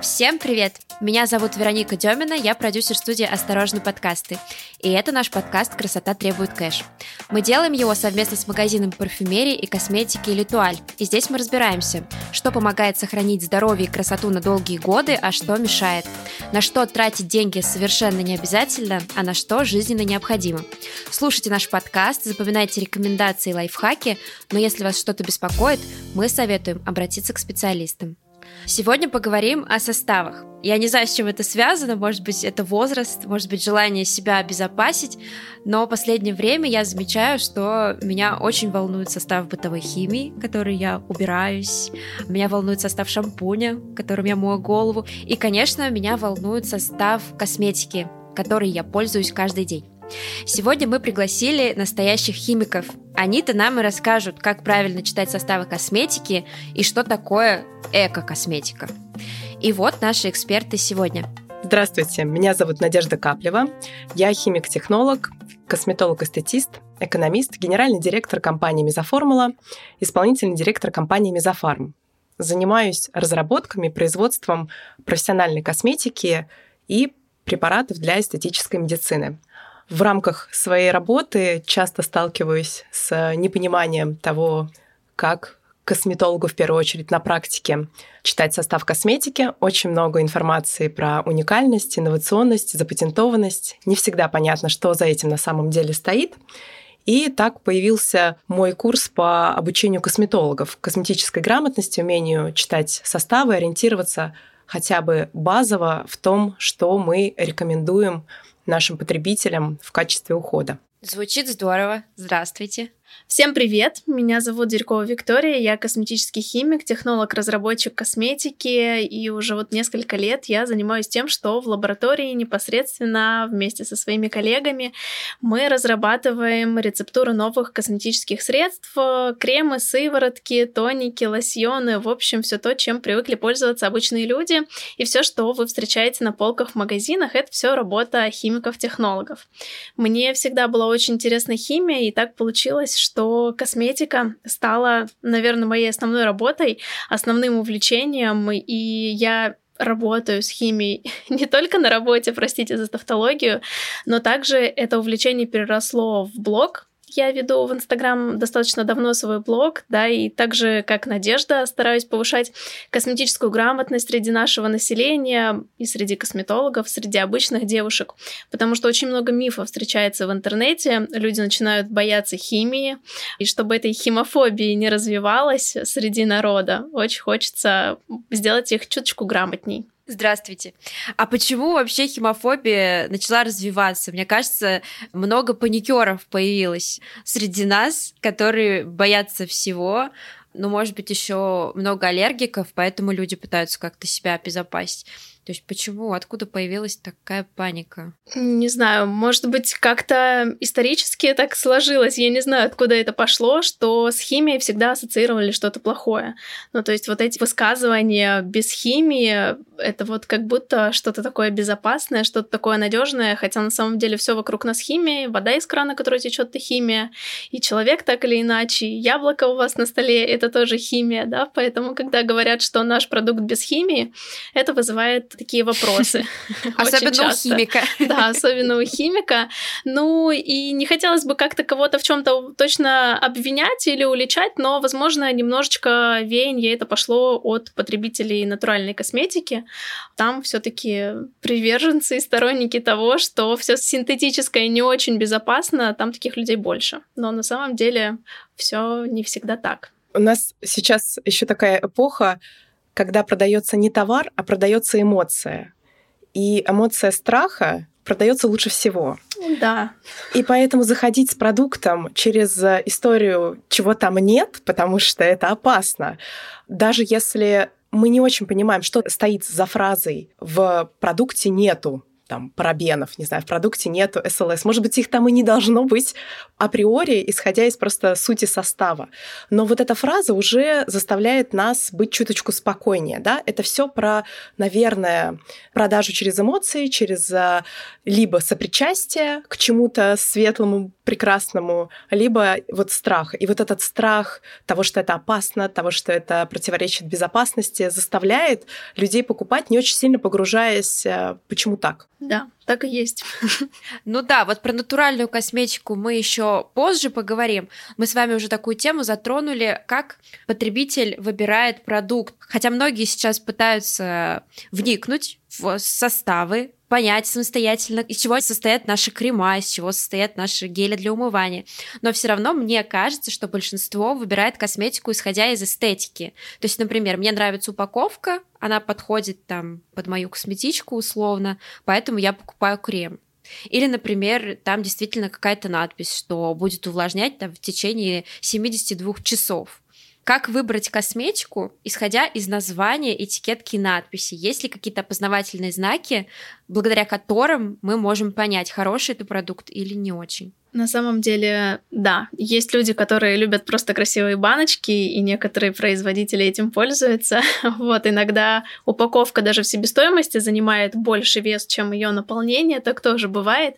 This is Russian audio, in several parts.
Всем привет! Меня зовут Вероника Демина, я продюсер студии «Осторожно, подкасты». И это наш подкаст «Красота требует кэш». Мы делаем его совместно с магазином парфюмерии и косметики «Литуаль». И здесь мы разбираемся, что помогает сохранить здоровье и красоту на долгие годы, а что мешает. На что тратить деньги совершенно не обязательно, а на что жизненно необходимо. Слушайте наш подкаст, запоминайте рекомендации и лайфхаки, но если вас что-то беспокоит, мы советуем обратиться к специалистам. Сегодня поговорим о составах. Я не знаю, с чем это связано, может быть, это возраст, может быть, желание себя обезопасить, но в последнее время я замечаю, что меня очень волнует состав бытовой химии, который я убираюсь, меня волнует состав шампуня, которым я мою голову, и, конечно, меня волнует состав косметики, которой я пользуюсь каждый день. Сегодня мы пригласили настоящих химиков. Они-то нам и расскажут, как правильно читать составы косметики и что такое эко-косметика. И вот наши эксперты сегодня. Здравствуйте, меня зовут Надежда Каплева. Я химик-технолог, косметолог-эстетист, экономист, генеральный директор компании «Мезоформула», исполнительный директор компании «Мезофарм». Занимаюсь разработками, производством профессиональной косметики и препаратов для эстетической медицины – в рамках своей работы часто сталкиваюсь с непониманием того, как косметологу в первую очередь на практике читать состав косметики. Очень много информации про уникальность, инновационность, запатентованность. Не всегда понятно, что за этим на самом деле стоит. И так появился мой курс по обучению косметологов, косметической грамотности, умению читать составы, ориентироваться хотя бы базово в том, что мы рекомендуем нашим потребителям в качестве ухода. Звучит здорово. Здравствуйте. Всем привет! Меня зовут Дерькова Виктория, я косметический химик, технолог-разработчик косметики, и уже вот несколько лет я занимаюсь тем, что в лаборатории непосредственно вместе со своими коллегами мы разрабатываем рецептуры новых косметических средств, кремы, сыворотки, тоники, лосьоны, в общем, все то, чем привыкли пользоваться обычные люди, и все, что вы встречаете на полках в магазинах, это все работа химиков-технологов. Мне всегда была очень интересна химия, и так получилось, что косметика стала, наверное, моей основной работой, основным увлечением, и я работаю с химией не только на работе, простите за тавтологию, но также это увлечение переросло в блог, я веду в Инстаграм достаточно давно свой блог, да, и также, как Надежда, стараюсь повышать косметическую грамотность среди нашего населения и среди косметологов, среди обычных девушек, потому что очень много мифов встречается в интернете, люди начинают бояться химии, и чтобы этой химофобии не развивалась среди народа, очень хочется сделать их чуточку грамотней. Здравствуйте. А почему вообще химофобия начала развиваться? Мне кажется, много паникеров появилось среди нас, которые боятся всего. Ну, может быть, еще много аллергиков, поэтому люди пытаются как-то себя обезопасить. То есть почему, откуда появилась такая паника? Не знаю, может быть, как-то исторически так сложилось. Я не знаю, откуда это пошло, что с химией всегда ассоциировали что-то плохое. Ну, то есть вот эти высказывания без химии, это вот как будто что-то такое безопасное, что-то такое надежное, хотя на самом деле все вокруг нас химия, вода из крана, которая течет, это химия, и человек так или иначе, яблоко у вас на столе, это тоже химия, да, поэтому когда говорят, что наш продукт без химии, это вызывает такие вопросы. Особенно у химика. Да, особенно у химика. Ну и не хотелось бы как-то кого-то в чем-то точно обвинять или уличать, но, возможно, немножечко веяние это пошло от потребителей натуральной косметики. Там все-таки приверженцы и сторонники того, что все синтетическое не очень безопасно, там таких людей больше. Но на самом деле все не всегда так. У нас сейчас еще такая эпоха, когда продается не товар, а продается эмоция. И эмоция страха продается лучше всего. Да. И поэтому заходить с продуктом через историю, чего там нет, потому что это опасно. Даже если мы не очень понимаем, что стоит за фразой «в продукте нету», там парабенов, не знаю, в продукте нету СЛС. Может быть, их там и не должно быть априори, исходя из просто сути состава. Но вот эта фраза уже заставляет нас быть чуточку спокойнее, да? Это все про, наверное, продажу через эмоции, через а, либо сопричастие к чему-то светлому, прекрасному, либо вот страх. И вот этот страх того, что это опасно, того, что это противоречит безопасности, заставляет людей покупать, не очень сильно погружаясь, а, почему так. Да, так и есть. Ну да, вот про натуральную косметику мы еще позже поговорим. Мы с вами уже такую тему затронули, как потребитель выбирает продукт. Хотя многие сейчас пытаются вникнуть в составы понять самостоятельно, из чего состоят наши крема, из чего состоят наши гели для умывания. Но все равно мне кажется, что большинство выбирает косметику, исходя из эстетики. То есть, например, мне нравится упаковка, она подходит там под мою косметичку условно, поэтому я покупаю крем. Или, например, там действительно какая-то надпись, что будет увлажнять там, в течение 72 часов. Как выбрать косметику, исходя из названия, этикетки и надписи? Есть ли какие-то опознавательные знаки, благодаря которым мы можем понять, хороший это продукт или не очень? На самом деле, да. Есть люди, которые любят просто красивые баночки, и некоторые производители этим пользуются. Вот, иногда упаковка даже в себестоимости занимает больше вес, чем ее наполнение, так тоже бывает.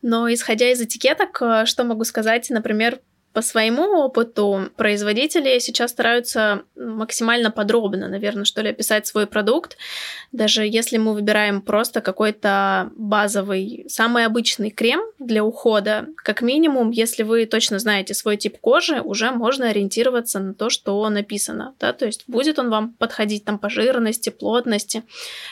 Но исходя из этикеток, э, что могу сказать, например, по своему опыту производители сейчас стараются максимально подробно, наверное, что ли, описать свой продукт. Даже если мы выбираем просто какой-то базовый, самый обычный крем для ухода, как минимум, если вы точно знаете свой тип кожи, уже можно ориентироваться на то, что написано. Да? То есть будет он вам подходить там по жирности, плотности.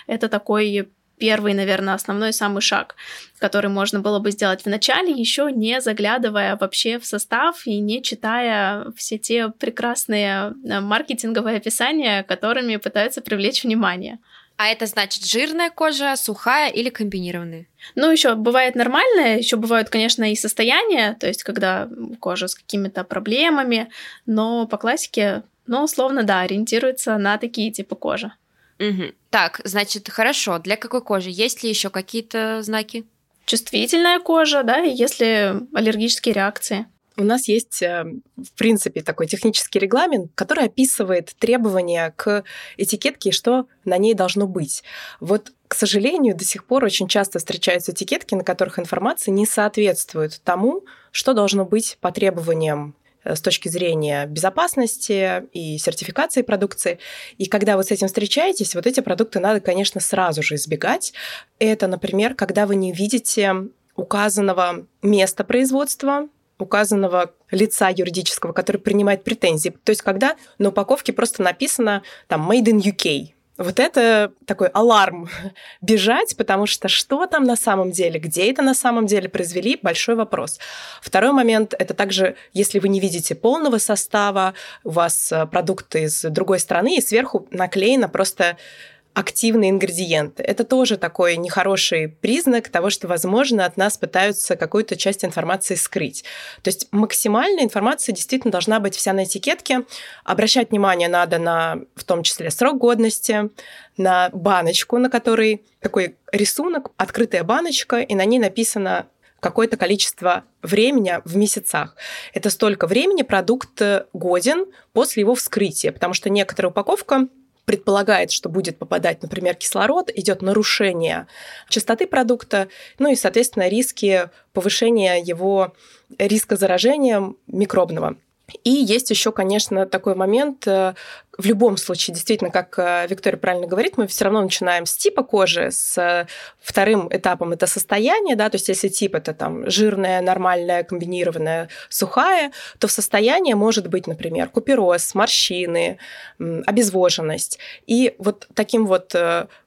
Это такой первый, наверное, основной самый шаг, который можно было бы сделать в начале, еще не заглядывая вообще в состав и не читая все те прекрасные э, маркетинговые описания, которыми пытаются привлечь внимание. А это значит жирная кожа, сухая или комбинированная? Ну, еще бывает нормальная, еще бывают, конечно, и состояния, то есть когда кожа с какими-то проблемами, но по классике, ну, условно, да, ориентируется на такие типы кожи. Угу. Так, значит, хорошо. Для какой кожи? Есть ли еще какие-то знаки? Чувствительная кожа, да, и если аллергические реакции. У нас есть, э, в принципе, такой технический регламент, который описывает требования к этикетке, что на ней должно быть. Вот, к сожалению, до сих пор очень часто встречаются этикетки, на которых информация не соответствует тому, что должно быть по требованиям с точки зрения безопасности и сертификации продукции. И когда вы с этим встречаетесь, вот эти продукты надо, конечно, сразу же избегать. Это, например, когда вы не видите указанного места производства, указанного лица юридического, который принимает претензии. То есть когда на упаковке просто написано там «Made in UK», вот это такой аларм бежать, потому что что там на самом деле, где это на самом деле произвели, большой вопрос. Второй момент – это также, если вы не видите полного состава, у вас э, продукты из другой страны, и сверху наклеено просто активные ингредиенты. Это тоже такой нехороший признак того, что, возможно, от нас пытаются какую-то часть информации скрыть. То есть максимальная информация действительно должна быть вся на этикетке. Обращать внимание надо на, в том числе, срок годности, на баночку, на которой такой рисунок, открытая баночка, и на ней написано какое-то количество времени в месяцах. Это столько времени продукт годен после его вскрытия, потому что некоторая упаковка предполагает, что будет попадать, например, кислород, идет нарушение частоты продукта, ну и, соответственно, риски повышения его риска заражения микробного. И есть еще, конечно, такой момент, э, в любом случае, действительно, как э, Виктория правильно говорит, мы все равно начинаем с типа кожи, с э, вторым этапом это состояние, да, то есть если тип это там жирная, нормальная, комбинированная, сухая, то в состоянии может быть, например, купероз, морщины, обезвоженность. И вот таким вот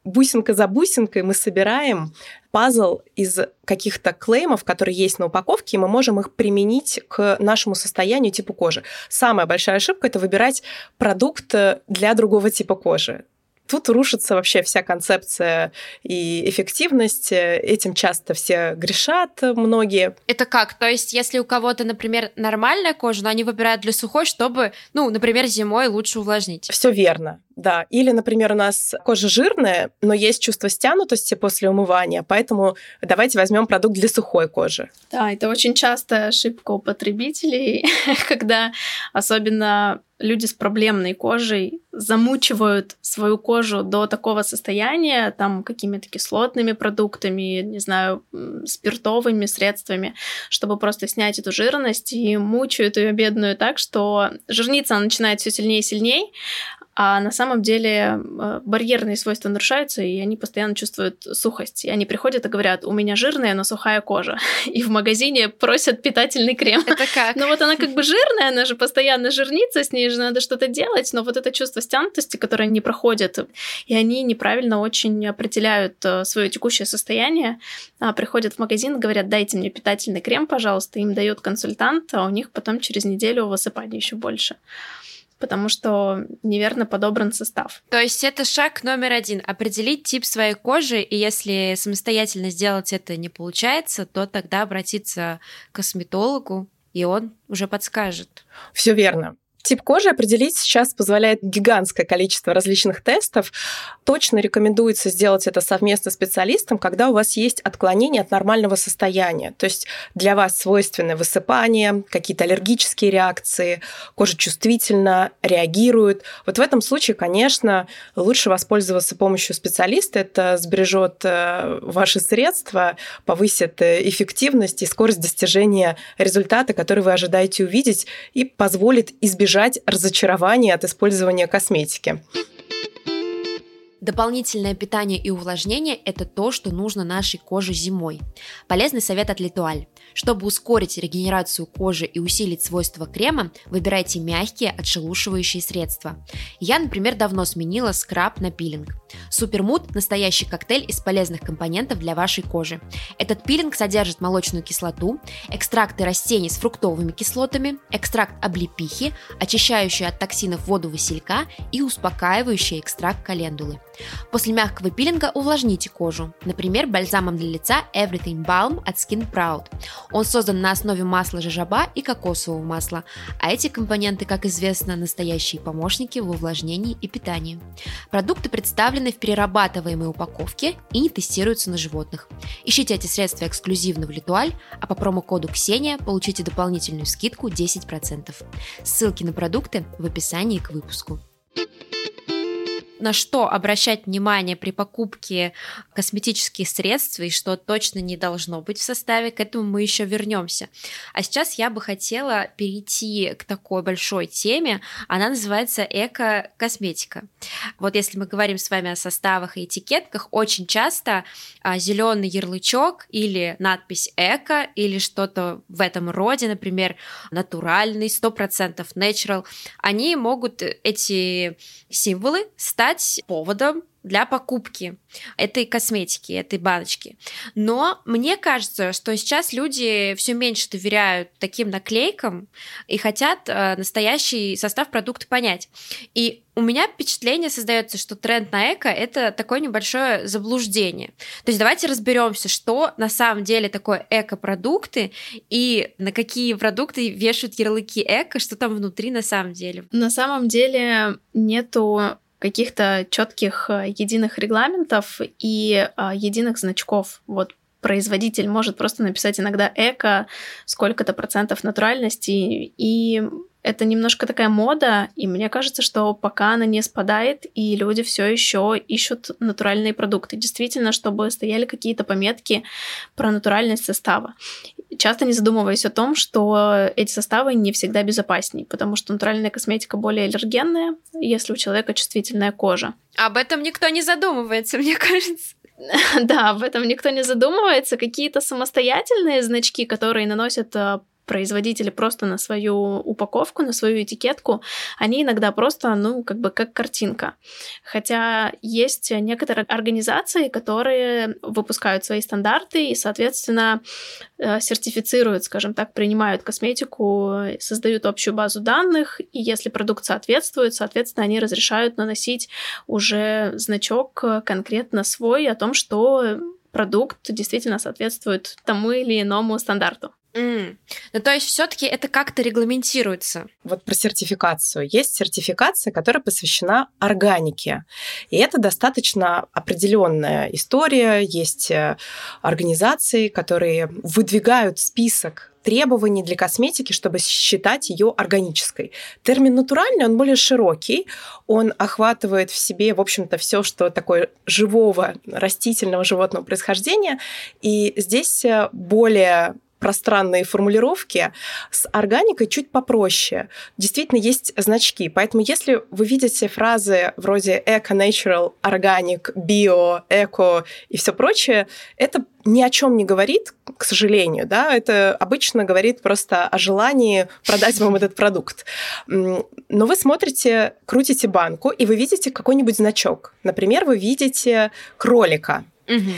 бусинка за бусинкой мы собираем пазл из каких-то клеймов, которые есть на упаковке, и мы можем их применить к нашему состоянию типу кожи. Самая большая ошибка – это выбирать продукт для другого типа кожи Тут рушится вообще вся концепция и эффективность. Этим часто все грешат, многие. Это как? То есть, если у кого-то, например, нормальная кожа, но они выбирают для сухой, чтобы, ну, например, зимой лучше увлажнить. Все верно. Да, или, например, у нас кожа жирная, но есть чувство стянутости после умывания, поэтому давайте возьмем продукт для сухой кожи. Да, это очень частая ошибка у потребителей, когда особенно люди с проблемной кожей замучивают свою кожу до такого состояния, там, какими-то кислотными продуктами, не знаю, спиртовыми средствами, чтобы просто снять эту жирность, и мучают ее бедную так, что жирница начинает все сильнее и сильнее, а на самом деле э, барьерные свойства нарушаются, и они постоянно чувствуют сухость. И они приходят и говорят, у меня жирная, но сухая кожа. И в магазине просят питательный крем. Это как? Ну вот она как бы жирная, она же постоянно жирнится, с ней же надо что-то делать, но вот это чувство стянутости, которое не проходит, и они неправильно очень определяют э, свое текущее состояние, а, приходят в магазин говорят, дайте мне питательный крем, пожалуйста, им дает консультант, а у них потом через неделю высыпание еще больше потому что неверно подобран состав. То есть это шаг номер один — определить тип своей кожи, и если самостоятельно сделать это не получается, то тогда обратиться к косметологу, и он уже подскажет. Все верно. Тип кожи определить сейчас позволяет гигантское количество различных тестов. Точно рекомендуется сделать это совместно с специалистом, когда у вас есть отклонение от нормального состояния. То есть для вас свойственны высыпания, какие-то аллергические реакции, кожа чувствительно реагирует. Вот в этом случае, конечно, лучше воспользоваться помощью специалиста. Это сбережет э, ваши средства, повысит э, эффективность и скорость достижения результата, который вы ожидаете увидеть, и позволит избежать избежать разочарования от использования косметики. Дополнительное питание и увлажнение – это то, что нужно нашей коже зимой. Полезный совет от Литуаль. Чтобы ускорить регенерацию кожи и усилить свойства крема, выбирайте мягкие отшелушивающие средства. Я, например, давно сменила скраб на пилинг. Супермуд – настоящий коктейль из полезных компонентов для вашей кожи. Этот пилинг содержит молочную кислоту, экстракты растений с фруктовыми кислотами, экстракт облепихи, очищающую от токсинов воду василька и успокаивающий экстракт календулы. После мягкого пилинга увлажните кожу, например, бальзамом для лица Everything Balm от Skin Proud. Он создан на основе масла жожоба и кокосового масла, а эти компоненты, как известно, настоящие помощники в увлажнении и питании. Продукты представлены в перерабатываемой упаковке и не тестируются на животных. Ищите эти средства эксклюзивно в Литуаль, а по промокоду Ксения получите дополнительную скидку 10%. Ссылки на продукты в описании к выпуску на что обращать внимание при покупке косметических средств и что точно не должно быть в составе, к этому мы еще вернемся. А сейчас я бы хотела перейти к такой большой теме, она называется эко-косметика. Вот если мы говорим с вами о составах и этикетках, очень часто а, зеленый ярлычок или надпись эко или что-то в этом роде, например, натуральный, 100% natural, они могут эти символы стать стать поводом для покупки этой косметики, этой баночки. Но мне кажется, что сейчас люди все меньше доверяют таким наклейкам и хотят э, настоящий состав продукта понять. И у меня впечатление создается, что тренд на эко это такое небольшое заблуждение. То есть давайте разберемся, что на самом деле такое эко-продукты и на какие продукты вешают ярлыки эко, что там внутри на самом деле. На самом деле нету каких-то четких э, единых регламентов и а, единых значков. Вот производитель может просто написать иногда эко, сколько-то процентов натуральности, и это немножко такая мода, и мне кажется, что пока она не спадает, и люди все еще ищут натуральные продукты. Действительно, чтобы стояли какие-то пометки про натуральность состава. Часто не задумываясь о том, что эти составы не всегда безопаснее, потому что натуральная косметика более аллергенная, если у человека чувствительная кожа. Об этом никто не задумывается, мне кажется. Да, об этом никто не задумывается. Какие-то самостоятельные значки, которые наносят а, производители просто на свою упаковку, на свою этикетку, они иногда просто, ну, как бы как картинка. Хотя есть некоторые организации, которые выпускают свои стандарты и, соответственно, э, сертифицируют, скажем так, принимают косметику, создают общую базу данных, и если продукт соответствует, соответственно, они разрешают наносить уже значок конкретно свой о том, что продукт действительно соответствует тому или иному стандарту. Mm. Ну, то есть все-таки это как-то регламентируется. Вот про сертификацию. Есть сертификация, которая посвящена органике. И это достаточно определенная история. Есть э, организации, которые выдвигают список требований для косметики, чтобы считать ее органической. Термин натуральный, он более широкий, он охватывает в себе, в общем-то, все, что такое живого растительного животного происхождения, и здесь э, более пространные формулировки. С органикой чуть попроще. Действительно, есть значки. Поэтому если вы видите фразы вроде эко, natural, органик, био, эко и все прочее, это ни о чем не говорит, к сожалению, да, это обычно говорит просто о желании продать вам этот продукт. Но вы смотрите, крутите банку, и вы видите какой-нибудь значок. Например, вы видите кролика. Угу.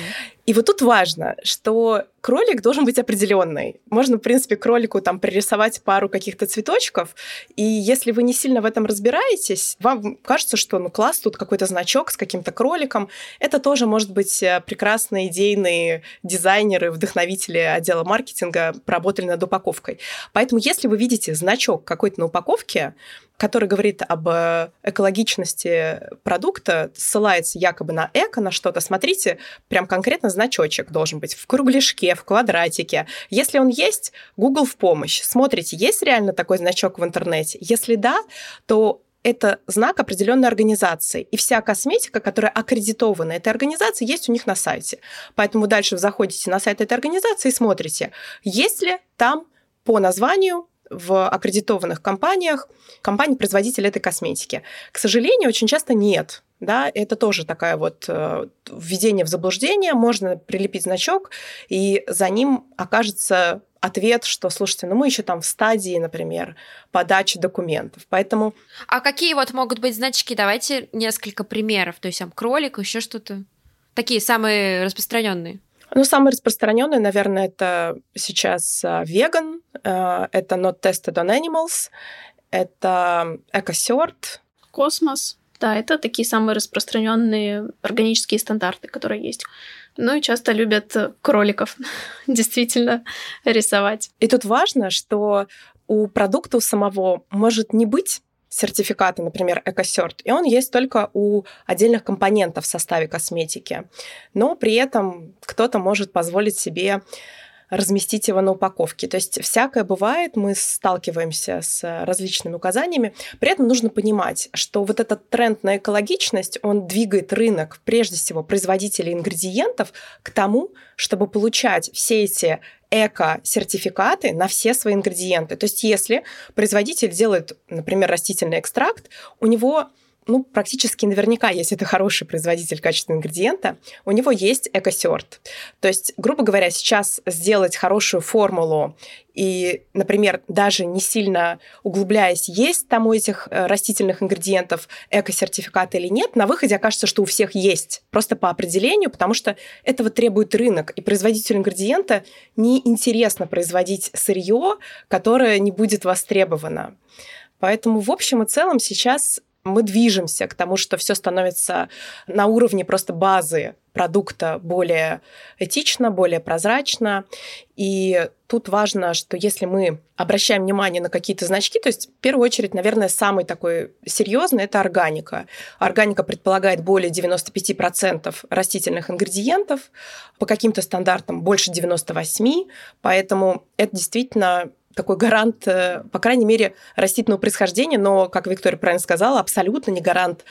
И вот тут важно, что кролик должен быть определенный. Можно, в принципе, кролику там пририсовать пару каких-то цветочков, и если вы не сильно в этом разбираетесь, вам кажется, что ну класс, тут какой-то значок с каким-то кроликом. Это тоже может быть э, прекрасные идейные дизайнеры, вдохновители отдела маркетинга поработали над упаковкой. Поэтому если вы видите значок какой-то на упаковке, который говорит об э, экологичности продукта, ссылается якобы на эко, на что-то, смотрите, прям конкретно значочек должен быть в кругляшке, в квадратике. Если он есть, Google в помощь. Смотрите, есть реально такой значок в интернете? Если да, то это знак определенной организации. И вся косметика, которая аккредитована этой организацией, есть у них на сайте. Поэтому дальше вы заходите на сайт этой организации и смотрите, есть ли там по названию в аккредитованных компаниях, компаний-производитель этой косметики. К сожалению, очень часто нет. Да, это тоже такая вот э, введение в заблуждение. Можно прилепить значок, и за ним окажется ответ, что, слушайте, ну мы еще там в стадии, например, подачи документов. Поэтому... А какие вот могут быть значки? Давайте несколько примеров. То есть там кролик, еще что-то. Такие самые распространенные. Ну, самый распространенный, наверное, это сейчас а, веган, а, это Not Tested on Animals, это EcoCert. Космос. Да, это такие самые распространенные органические стандарты, которые есть. Ну и часто любят кроликов действительно рисовать. И тут важно, что у продукта у самого может не быть сертификаты, например, EcoCert, и он есть только у отдельных компонентов в составе косметики. Но при этом кто-то может позволить себе разместить его на упаковке. То есть всякое бывает, мы сталкиваемся с различными указаниями. При этом нужно понимать, что вот этот тренд на экологичность, он двигает рынок, прежде всего, производителей ингредиентов к тому, чтобы получать все эти эко-сертификаты на все свои ингредиенты. То есть если производитель делает, например, растительный экстракт, у него ну, практически наверняка, если это хороший производитель качественного ингредиента, у него есть экосерт. То есть, грубо говоря, сейчас сделать хорошую формулу и, например, даже не сильно углубляясь, есть там у этих э, растительных ингредиентов эко-сертификат или нет, на выходе окажется, что у всех есть. Просто по определению, потому что этого требует рынок. И производителю ингредиента неинтересно производить сырье, которое не будет востребовано. Поэтому в общем и целом сейчас мы движемся к тому, что все становится на уровне просто базы продукта более этично, более прозрачно. И тут важно, что если мы обращаем внимание на какие-то значки, то есть в первую очередь, наверное, самый такой серьезный это органика. Органика предполагает более 95% растительных ингредиентов, по каким-то стандартам больше 98%, поэтому это действительно такой гарант, э, по крайней мере, растительного происхождения, но, как Виктория правильно сказала, абсолютно не гарант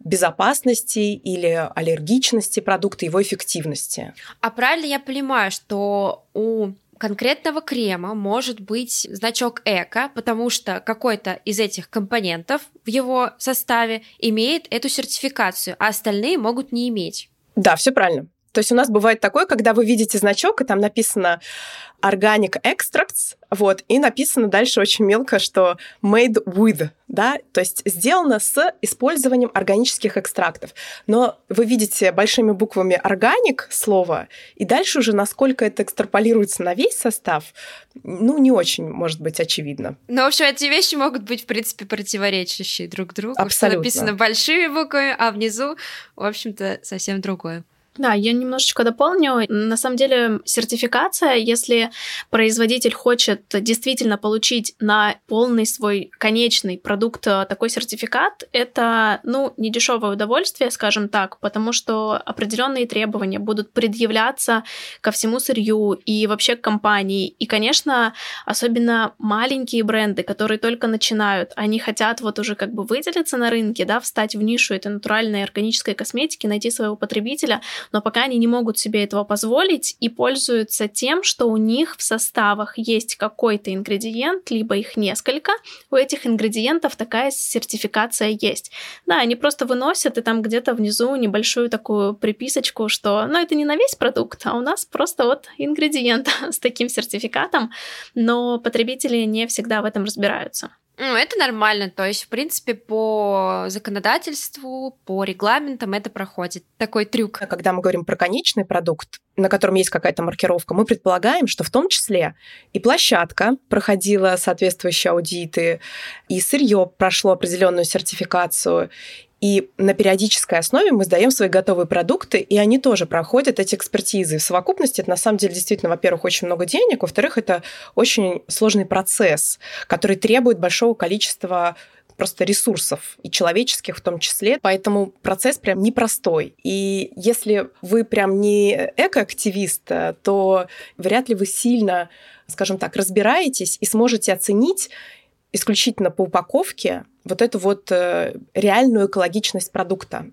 безопасности или аллергичности продукта, его эффективности. А правильно я понимаю, что у конкретного крема может быть значок эко, потому что какой-то из этих компонентов в его составе имеет эту сертификацию, а остальные могут не иметь. Да, все правильно. То есть у нас бывает такое, когда вы видите значок, и там написано Organic Extracts, вот, и написано дальше очень мелко, что made with, да, то есть сделано с использованием органических экстрактов. Но вы видите большими буквами органик слово, и дальше уже насколько это экстраполируется на весь состав, ну, не очень, может быть, очевидно. Ну, в общем, эти вещи могут быть, в принципе, противоречащие друг другу. Абсолютно. Что написано большими буквами, а внизу, в общем-то, совсем другое. Да, я немножечко дополню. На самом деле сертификация, если производитель хочет действительно получить на полный свой конечный продукт э, такой сертификат, это, ну, не дешевое удовольствие, скажем так, потому что определенные требования будут предъявляться ко всему сырью и вообще к компании. И, конечно, особенно маленькие бренды, которые только начинают, они хотят вот уже как бы выделиться на рынке, да, встать в нишу этой натуральной органической косметики, найти своего потребителя, но пока они не могут себе этого позволить и пользуются тем, что у них в составах есть какой-то ингредиент, либо их несколько, у этих ингредиентов такая сертификация есть. Да, они просто выносят, и там где-то внизу небольшую такую приписочку, что, ну, это не на весь продукт, а у нас просто вот ингредиент с таким сертификатом, но потребители не всегда в этом разбираются. Это нормально. То есть, в принципе, по законодательству, по регламентам это проходит. Такой трюк. Когда мы говорим про конечный продукт, на котором есть какая-то маркировка, мы предполагаем, что в том числе и площадка проходила соответствующие аудиты, и сырье прошло определенную сертификацию, и на периодической основе мы сдаем свои готовые продукты, и они тоже проходят эти экспертизы. В совокупности это на самом деле действительно, во-первых, очень много денег, во-вторых, это очень сложный процесс, который требует большого количества просто ресурсов, и человеческих в том числе. Поэтому процесс прям непростой. И если вы прям не экоактивист, то вряд ли вы сильно, скажем так, разбираетесь и сможете оценить исключительно по упаковке вот эту вот э, реальную экологичность продукта.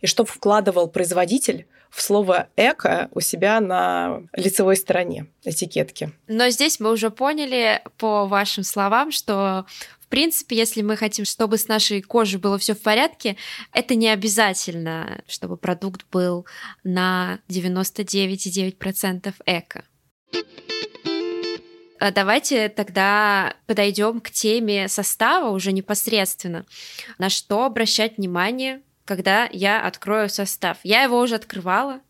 И что вкладывал производитель в слово «эко» у себя на лицевой стороне этикетки. Но здесь мы уже поняли по вашим словам, что в принципе, если мы хотим, чтобы с нашей кожей было все в порядке, это не обязательно, чтобы продукт был на 99,9% эко. Давайте тогда подойдем к теме состава уже непосредственно. На что обращать внимание когда я открою состав. Я его уже открывала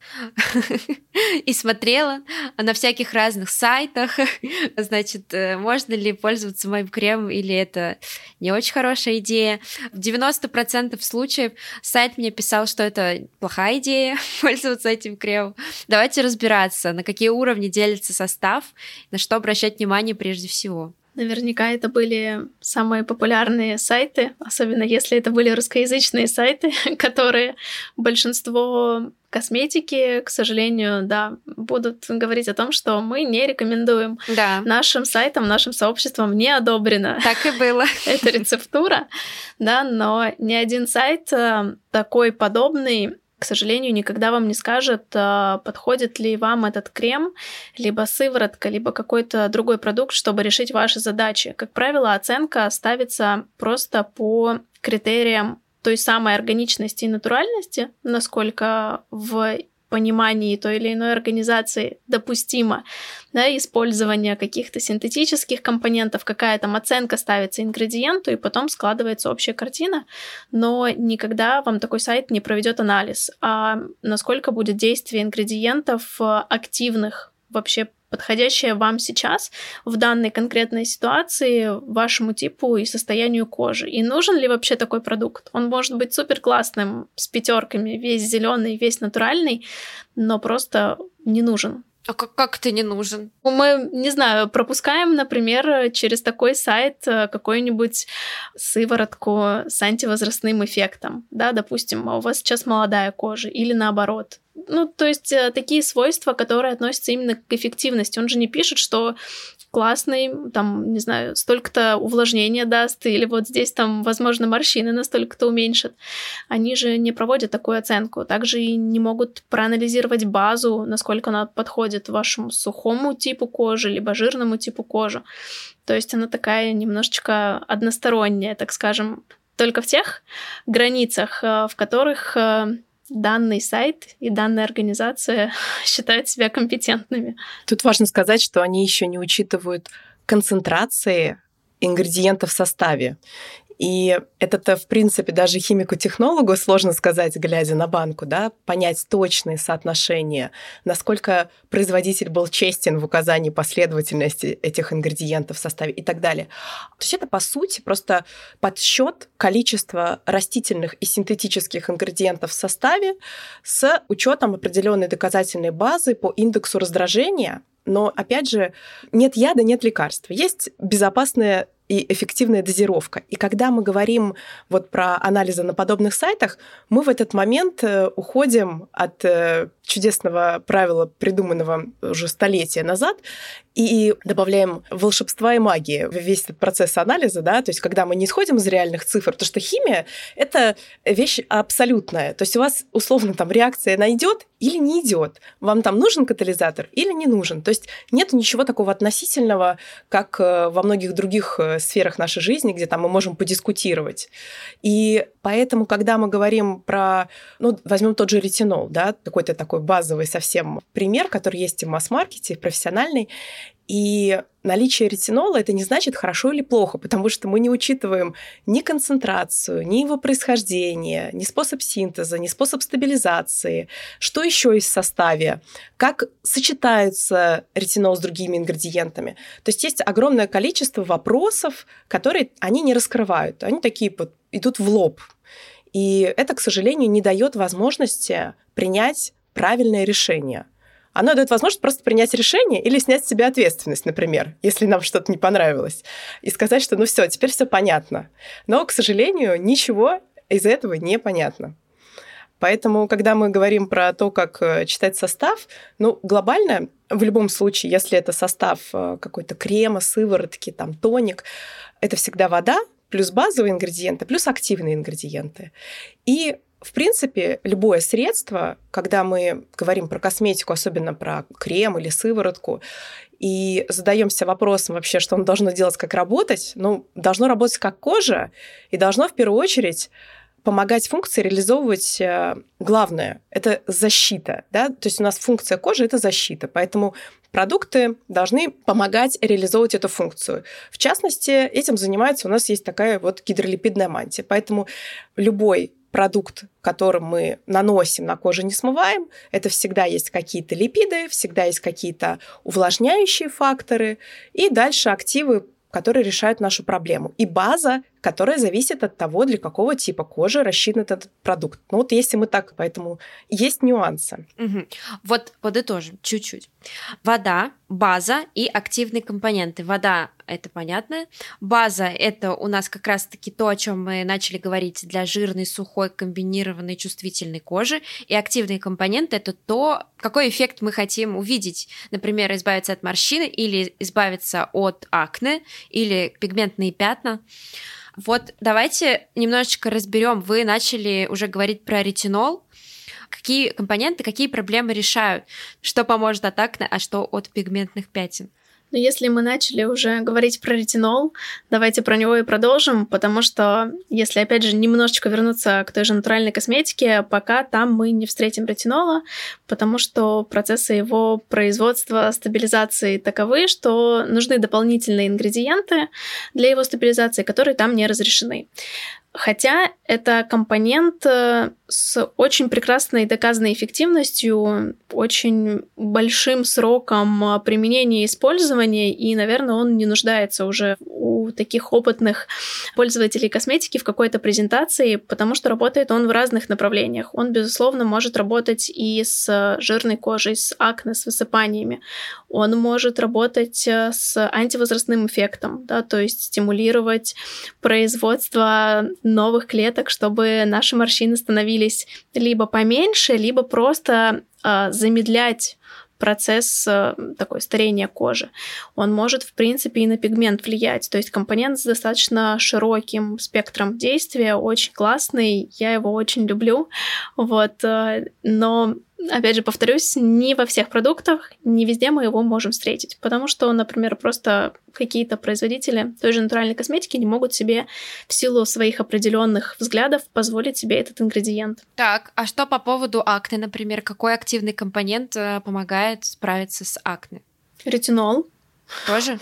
и смотрела на всяких разных сайтах, значит, э, можно ли пользоваться моим кремом или это не очень хорошая идея. В 90% случаев сайт мне писал, что это плохая идея пользоваться этим кремом. Давайте разбираться, на какие уровни делится состав, на что обращать внимание прежде всего. Наверняка это были самые популярные сайты, особенно если это были русскоязычные сайты, которые большинство косметики, к сожалению, да, будут говорить о том, что мы не рекомендуем. Да. Нашим сайтам, нашим сообществам не одобрено. Так и было. Эта рецептура, да, но ни один сайт э, такой подобный к сожалению, никогда вам не скажет, а, подходит ли вам этот крем, либо сыворотка, либо какой-то другой продукт, чтобы решить ваши задачи. Как правило, оценка ставится просто по критериям той самой органичности и натуральности, насколько в понимании той или иной организации допустимо да, использование каких-то синтетических компонентов, какая там оценка ставится ингредиенту, и потом складывается общая картина, но никогда вам такой сайт не проведет анализ, а насколько будет действие ингредиентов э, активных вообще подходящее вам сейчас в данной конкретной ситуации, вашему типу и состоянию кожи. И нужен ли вообще такой продукт? Он может быть супер классным, с пятерками, весь зеленый, весь натуральный, но просто не нужен. А как, как ты не нужен? Мы, не знаю, пропускаем, например, через такой сайт э, какую-нибудь сыворотку с антивозрастным эффектом. Да, допустим, у вас сейчас молодая кожа, или наоборот. Ну, то есть э, такие свойства, которые относятся именно к эффективности. Он же не пишет, что классный, там, не знаю, столько-то увлажнения даст, или вот здесь там, возможно, морщины настолько-то уменьшит. Они же не проводят такую оценку. Также и не могут проанализировать базу, насколько она подходит вашему сухому типу кожи, либо жирному типу кожи. То есть она такая немножечко односторонняя, так скажем, только в тех границах, э, в которых э, данный сайт и данная организация считают себя компетентными. Тут важно сказать, что они еще не учитывают концентрации ингредиентов в составе. И это-то, в принципе, даже химику-технологу сложно сказать, глядя на банку, да, понять точные соотношения, насколько производитель был честен в указании последовательности этих ингредиентов в составе и так далее. То есть это, по сути, просто подсчет количества растительных и синтетических ингредиентов в составе с учетом определенной доказательной базы по индексу раздражения, но, опять же, нет яда, нет лекарства. Есть безопасная и эффективная дозировка. И когда мы говорим вот про анализы на подобных сайтах, мы в этот момент э, уходим от э, чудесного правила, придуманного уже столетия назад, и добавляем волшебства и магии в весь этот процесс анализа, да, то есть когда мы не исходим из реальных цифр, потому что химия — это вещь абсолютная, то есть у вас условно там реакция найдет или не идет, вам там нужен катализатор или не нужен, то есть нет ничего такого относительного, как э, во многих других сферах нашей жизни, где там мы можем подискутировать. И поэтому, когда мы говорим про, ну, возьмем тот же ретинол, да, какой-то такой базовый совсем пример, который есть и в масс-маркете, и в. И наличие ретинола это не значит хорошо или плохо, потому что мы не учитываем ни концентрацию, ни его происхождение, ни способ синтеза, ни способ стабилизации, что еще есть в составе, как сочетается ретинол с другими ингредиентами. То есть есть огромное количество вопросов, которые они не раскрывают. Они такие идут в лоб. И это, к сожалению, не дает возможности принять правильное решение. Оно дает возможность просто принять решение или снять с себя ответственность, например, если нам что-то не понравилось, и сказать, что ну все, теперь все понятно. Но, к сожалению, ничего из этого не понятно. Поэтому, когда мы говорим про то, как э, читать состав, ну, глобально, в любом случае, если это состав э, какой-то крема, сыворотки, там, тоник, это всегда вода, плюс базовые ингредиенты, плюс активные ингредиенты. И в принципе, любое средство, когда мы говорим про косметику, особенно про крем или сыворотку, и задаемся вопросом вообще, что оно должно делать, как работать, ну, должно работать как кожа, и должно в первую очередь помогать функции реализовывать э, главное – это защита. Да? То есть у нас функция кожи – это защита, поэтому продукты должны помогать реализовывать эту функцию. В частности, этим занимается у нас есть такая вот гидролипидная мантия. Поэтому любой продукт, который мы наносим на кожу, не смываем. Это всегда есть какие-то липиды, всегда есть какие-то увлажняющие факторы, и дальше активы, которые решают нашу проблему. И база, которая зависит от того, для какого типа кожи рассчитан этот продукт. Ну вот если мы так, поэтому есть нюансы. Угу. Вот подытожим чуть-чуть. Вода, база и активные компоненты. Вода это понятно. База это у нас как раз-таки то, о чем мы начали говорить для жирной, сухой, комбинированной, чувствительной кожи. И активные компоненты это то, какой эффект мы хотим увидеть. Например, избавиться от морщины или избавиться от акне или пигментные пятна. Вот давайте немножечко разберем. Вы начали уже говорить про ретинол. Какие компоненты, какие проблемы решают? Что поможет от акне, а что от пигментных пятен? Но если мы начали уже говорить про ретинол, давайте про него и продолжим, потому что, если опять же немножечко вернуться к той же натуральной косметике, пока там мы не встретим ретинола, потому что процессы его производства, стабилизации таковы, что нужны дополнительные ингредиенты для его стабилизации, которые там не разрешены. Хотя это компонент э, с очень прекрасной доказанной эффективностью, очень большим сроком э, применения и использования, и, наверное, он не нуждается уже таких опытных пользователей косметики в какой-то презентации, потому что работает он в разных направлениях. Он, безусловно, может работать и с жирной кожей, с акне, с высыпаниями. Он может работать э, с антивозрастным эффектом, да, то есть стимулировать производство новых клеток, чтобы наши морщины становились либо поменьше, либо просто э, замедлять процесс э, такой старения кожи. Он может, в принципе, и на пигмент влиять. То есть компонент с достаточно широким спектром действия, очень классный, я его очень люблю. Вот. Э, но опять же, повторюсь, не во всех продуктах, не везде мы его можем встретить, потому что, например, просто какие-то производители той же натуральной косметики не могут себе в силу своих определенных взглядов позволить себе этот ингредиент. Так, а что по поводу акне, например? Какой активный компонент э, помогает справиться с акне? Ретинол. Тоже?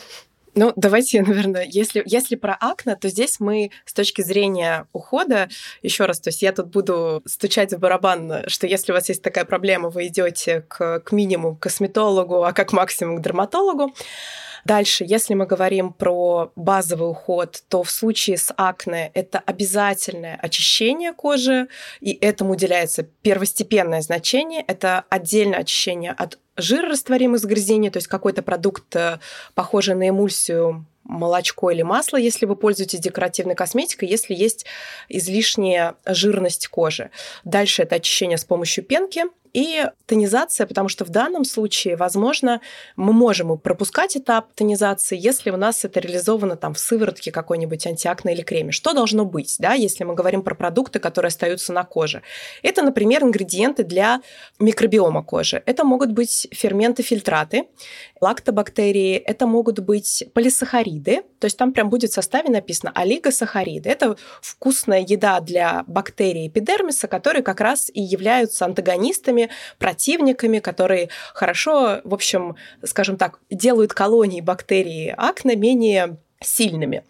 Ну, давайте, наверное, если, если про акне, то здесь мы с точки зрения ухода, еще раз, то есть я тут буду стучать в барабан, что если у вас есть такая проблема, вы идете к, к минимум к косметологу, а как максимум к дерматологу. Дальше, если мы говорим про базовый уход, то в случае с акне это обязательное очищение кожи, и этому уделяется первостепенное значение. Это отдельное очищение от жирорастворимых загрязнений, то есть какой-то продукт, э, похожий на эмульсию молочко или масло, если вы пользуетесь декоративной косметикой, если есть излишняя жирность кожи. Дальше это очищение с помощью пенки и тонизация, потому что в данном случае, возможно, мы можем пропускать этап тонизации, если у нас это реализовано там в сыворотке какой-нибудь антиакне или креме. Что должно быть, да, если мы говорим про продукты, которые остаются на коже? Это, например, ингредиенты для микробиома кожи. Это могут быть ферменты-фильтраты, лактобактерии, это могут быть полисахариды, то есть там прям будет в составе написано олигосахариды. Это вкусная еда для бактерий эпидермиса, которые как раз и являются антагонистами противниками, которые хорошо, в общем, скажем так, делают колонии бактерий акне менее сильными.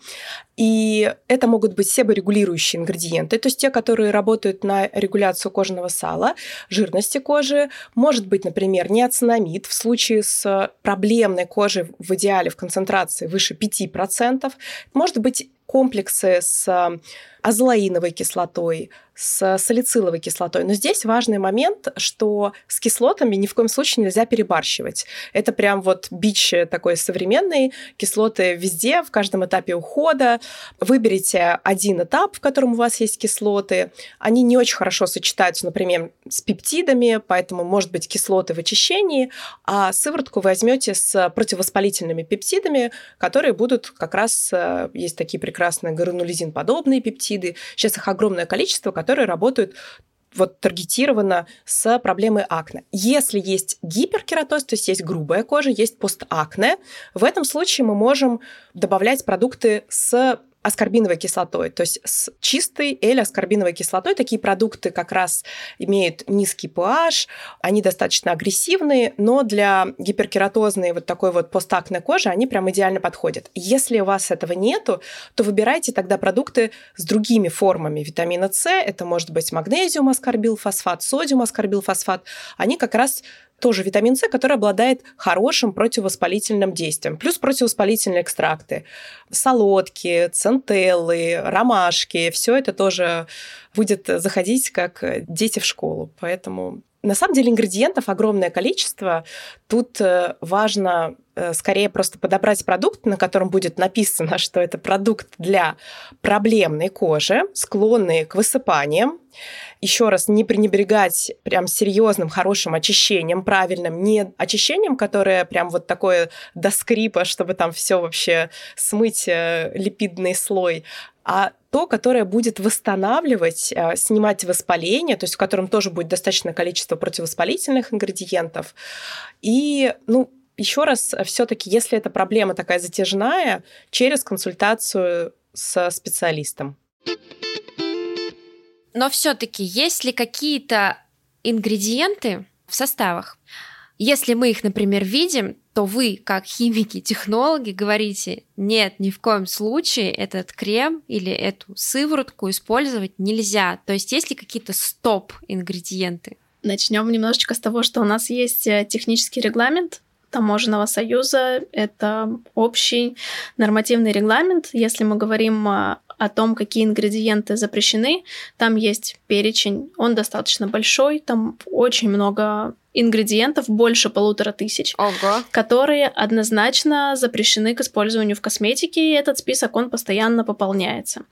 И это могут быть себорегулирующие ингредиенты, то есть те, которые работают на регуляцию кожного сала, жирности кожи. Может быть, например, неоцинамид в случае с проблемной кожей в идеале в концентрации выше 5%. Может быть, комплексы с азолаиновой кислотой, с салициловой кислотой. Но здесь важный момент, что с кислотами ни в коем случае нельзя перебарщивать. Это прям вот бич такой современный. Кислоты везде, в каждом этапе ухода. Выберите один этап, в котором у вас есть кислоты. Они не очень хорошо сочетаются, например, с пептидами, поэтому может быть кислоты в очищении, а сыворотку возьмете с противовоспалительными пептидами, которые будут как раз, э, есть такие прекрасные гранулизин подобные пептиды. Сейчас их огромное количество, которые работают вот таргетировано с проблемой акне. Если есть гиперкератоз, то есть есть грубая кожа, есть постакне, в этом случае мы можем добавлять продукты с аскорбиновой кислотой, то есть с чистой L-аскорбиновой кислотой. Такие продукты как раз имеют низкий pH, они достаточно агрессивные, но для гиперкератозной вот такой вот постакной кожи они прям идеально подходят. Если у вас этого нету, то выбирайте тогда продукты с другими формами витамина С. Это может быть магнезиум аскорбилфосфат, содиум аскорбилфосфат. Они как раз тоже витамин С, который обладает хорошим противовоспалительным действием. Плюс противовоспалительные экстракты. Солодки, центеллы, ромашки. Все это тоже будет заходить как дети в школу. Поэтому на самом деле ингредиентов огромное количество. Тут э, важно скорее просто подобрать продукт, на котором будет написано, что это продукт для проблемной кожи, склонный к высыпаниям. Еще раз, не пренебрегать прям серьезным, хорошим очищением, правильным, не очищением, которое прям вот такое до скрипа, чтобы там все вообще смыть э, липидный слой, а то, которое будет восстанавливать, э, снимать воспаление, то есть в котором тоже будет достаточное количество противовоспалительных ингредиентов. И, ну, еще раз, все-таки, если эта проблема такая затяжная, через консультацию с специалистом. Но все-таки есть ли какие-то ингредиенты в составах? Если мы их, например, видим, то вы, как химики, технологи, говорите, нет, ни в коем случае этот крем или эту сыворотку использовать нельзя. То есть есть ли какие-то стоп-ингредиенты? Начнем немножечко с того, что у нас есть э, технический регламент таможенного союза. Это общий нормативный регламент. Если мы говорим э, о том, какие ингредиенты запрещены, там есть перечень, он достаточно большой, там очень много ингредиентов больше полутора тысяч, Ого. которые однозначно запрещены к использованию в косметике, и этот список, он постоянно пополняется.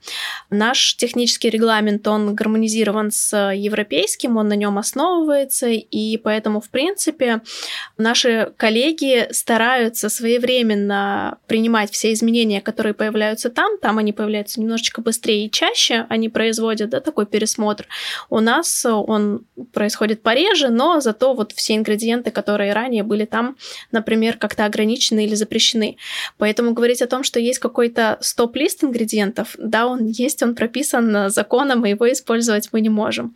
Наш технический регламент, он гармонизирован с европейским, он на нем основывается, и поэтому, в принципе, наши коллеги стараются своевременно принимать все изменения, которые появляются там, там они появляются немножечко быстрее и чаще, они производят да, такой пересмотр. У нас он происходит пореже, но зато вот все ингредиенты, которые ранее были там, например, как-то ограничены или запрещены. Поэтому говорить о том, что есть какой-то стоп-лист ингредиентов, да, он есть, он прописан законом, и его использовать мы не можем.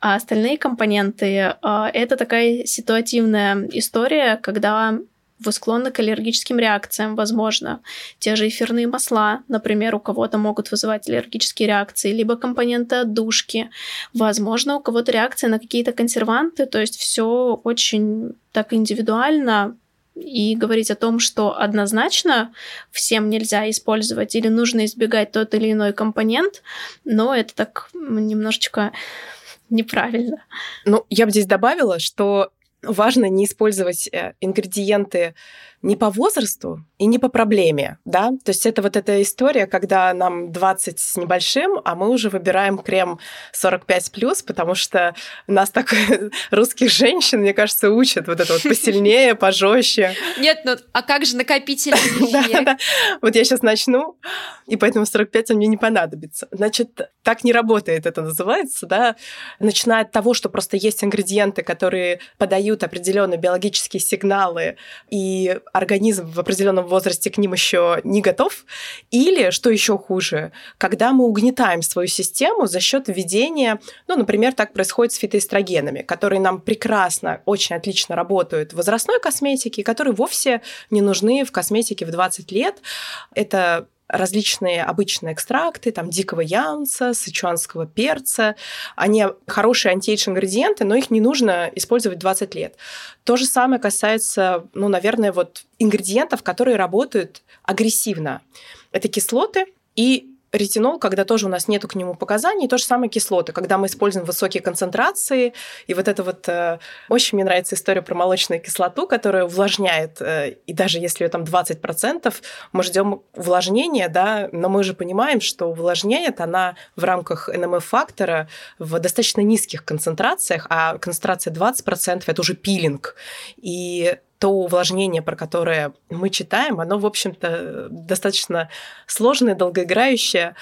А остальные компоненты а, это такая ситуативная история, когда вы склонны к аллергическим реакциям, возможно. Те же эфирные масла, например, у кого-то могут вызывать аллергические реакции, либо компоненты отдушки. Возможно, у кого-то реакция на какие-то консерванты, то есть все очень так индивидуально, и говорить о том, что однозначно всем нельзя использовать или нужно избегать тот или иной компонент, но это так немножечко неправильно. Ну, я бы здесь добавила, что важно не использовать э, ингредиенты не по возрасту и не по проблеме, да, то есть это вот эта история, когда нам 20 с небольшим, а мы уже выбираем крем 45 плюс, потому что нас так русских женщин, мне кажется, учат вот это вот посильнее, пожестче. Нет, ну а как же накопительный да, да. Вот я сейчас начну, и поэтому 45 он мне не понадобится. Значит, так не работает это называется, да, начиная от того, что просто есть ингредиенты, которые подают определенные биологические сигналы, и организм в определенном возрасте к ним еще не готов, или, что еще хуже, когда мы угнетаем свою систему за счет введения, ну, например, так происходит с фитоэстрогенами, которые нам прекрасно, очень отлично работают в возрастной косметике, которые вовсе не нужны в косметике в 20 лет. Это различные обычные экстракты, там, дикого янца, сычуанского перца. Они хорошие антиэйдж ингредиенты, но их не нужно использовать 20 лет. То же самое касается, ну, наверное, вот ингредиентов, которые работают агрессивно. Это кислоты и ретинол, когда тоже у нас нету к нему показаний, то же самое кислоты, когда мы используем высокие концентрации, и вот это вот... Э, очень мне нравится история про молочную кислоту, которая увлажняет, э, и даже если ее там 20%, мы ждем увлажнения, да, но мы же понимаем, что увлажняет она в рамках НМФ-фактора в достаточно низких концентрациях, а концентрация 20% — это уже пилинг. И то увлажнение, про которое мы читаем, оно, в общем-то, достаточно сложное, долгоиграющее.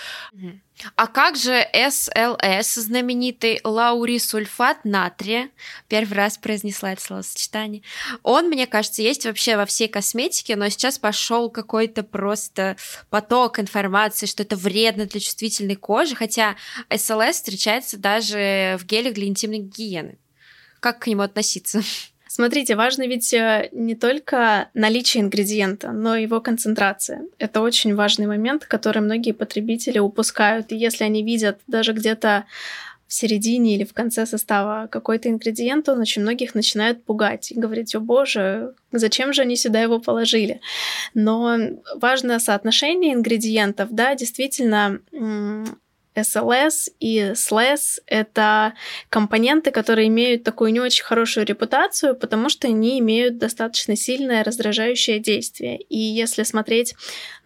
А как же СЛС, знаменитый лаурисульфат натрия? Первый раз произнесла это словосочетание. Он, мне кажется, есть вообще во всей косметике, но сейчас пошел какой-то просто поток информации, что это вредно для чувствительной кожи, хотя СЛС встречается даже в гелях для интимной гигиены. Как к нему относиться? Смотрите, важно ведь э, не только наличие ингредиента, но и его концентрация. Это очень важный момент, который многие потребители упускают. И если они видят даже где-то в середине или в конце состава какой-то ингредиент, он очень многих начинает пугать и говорить, о боже, зачем же они сюда его положили? Но важно соотношение ингредиентов, да, действительно, SLS и SLS — это компоненты, которые имеют такую не очень хорошую репутацию, потому что они имеют достаточно сильное раздражающее действие. И если смотреть,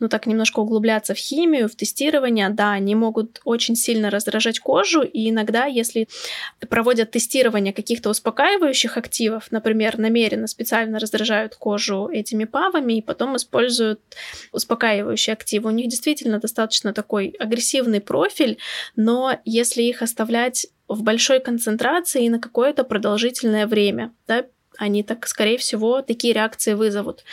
ну так немножко углубляться в химию, в тестирование, да, они могут очень сильно раздражать кожу, и иногда, если проводят тестирование каких-то успокаивающих активов, например, намеренно специально раздражают кожу этими павами и потом используют успокаивающие активы, у них действительно достаточно такой агрессивный профиль, но если их оставлять в большой концентрации и на какое-то продолжительное время, да, они так, скорее всего, такие реакции вызовут.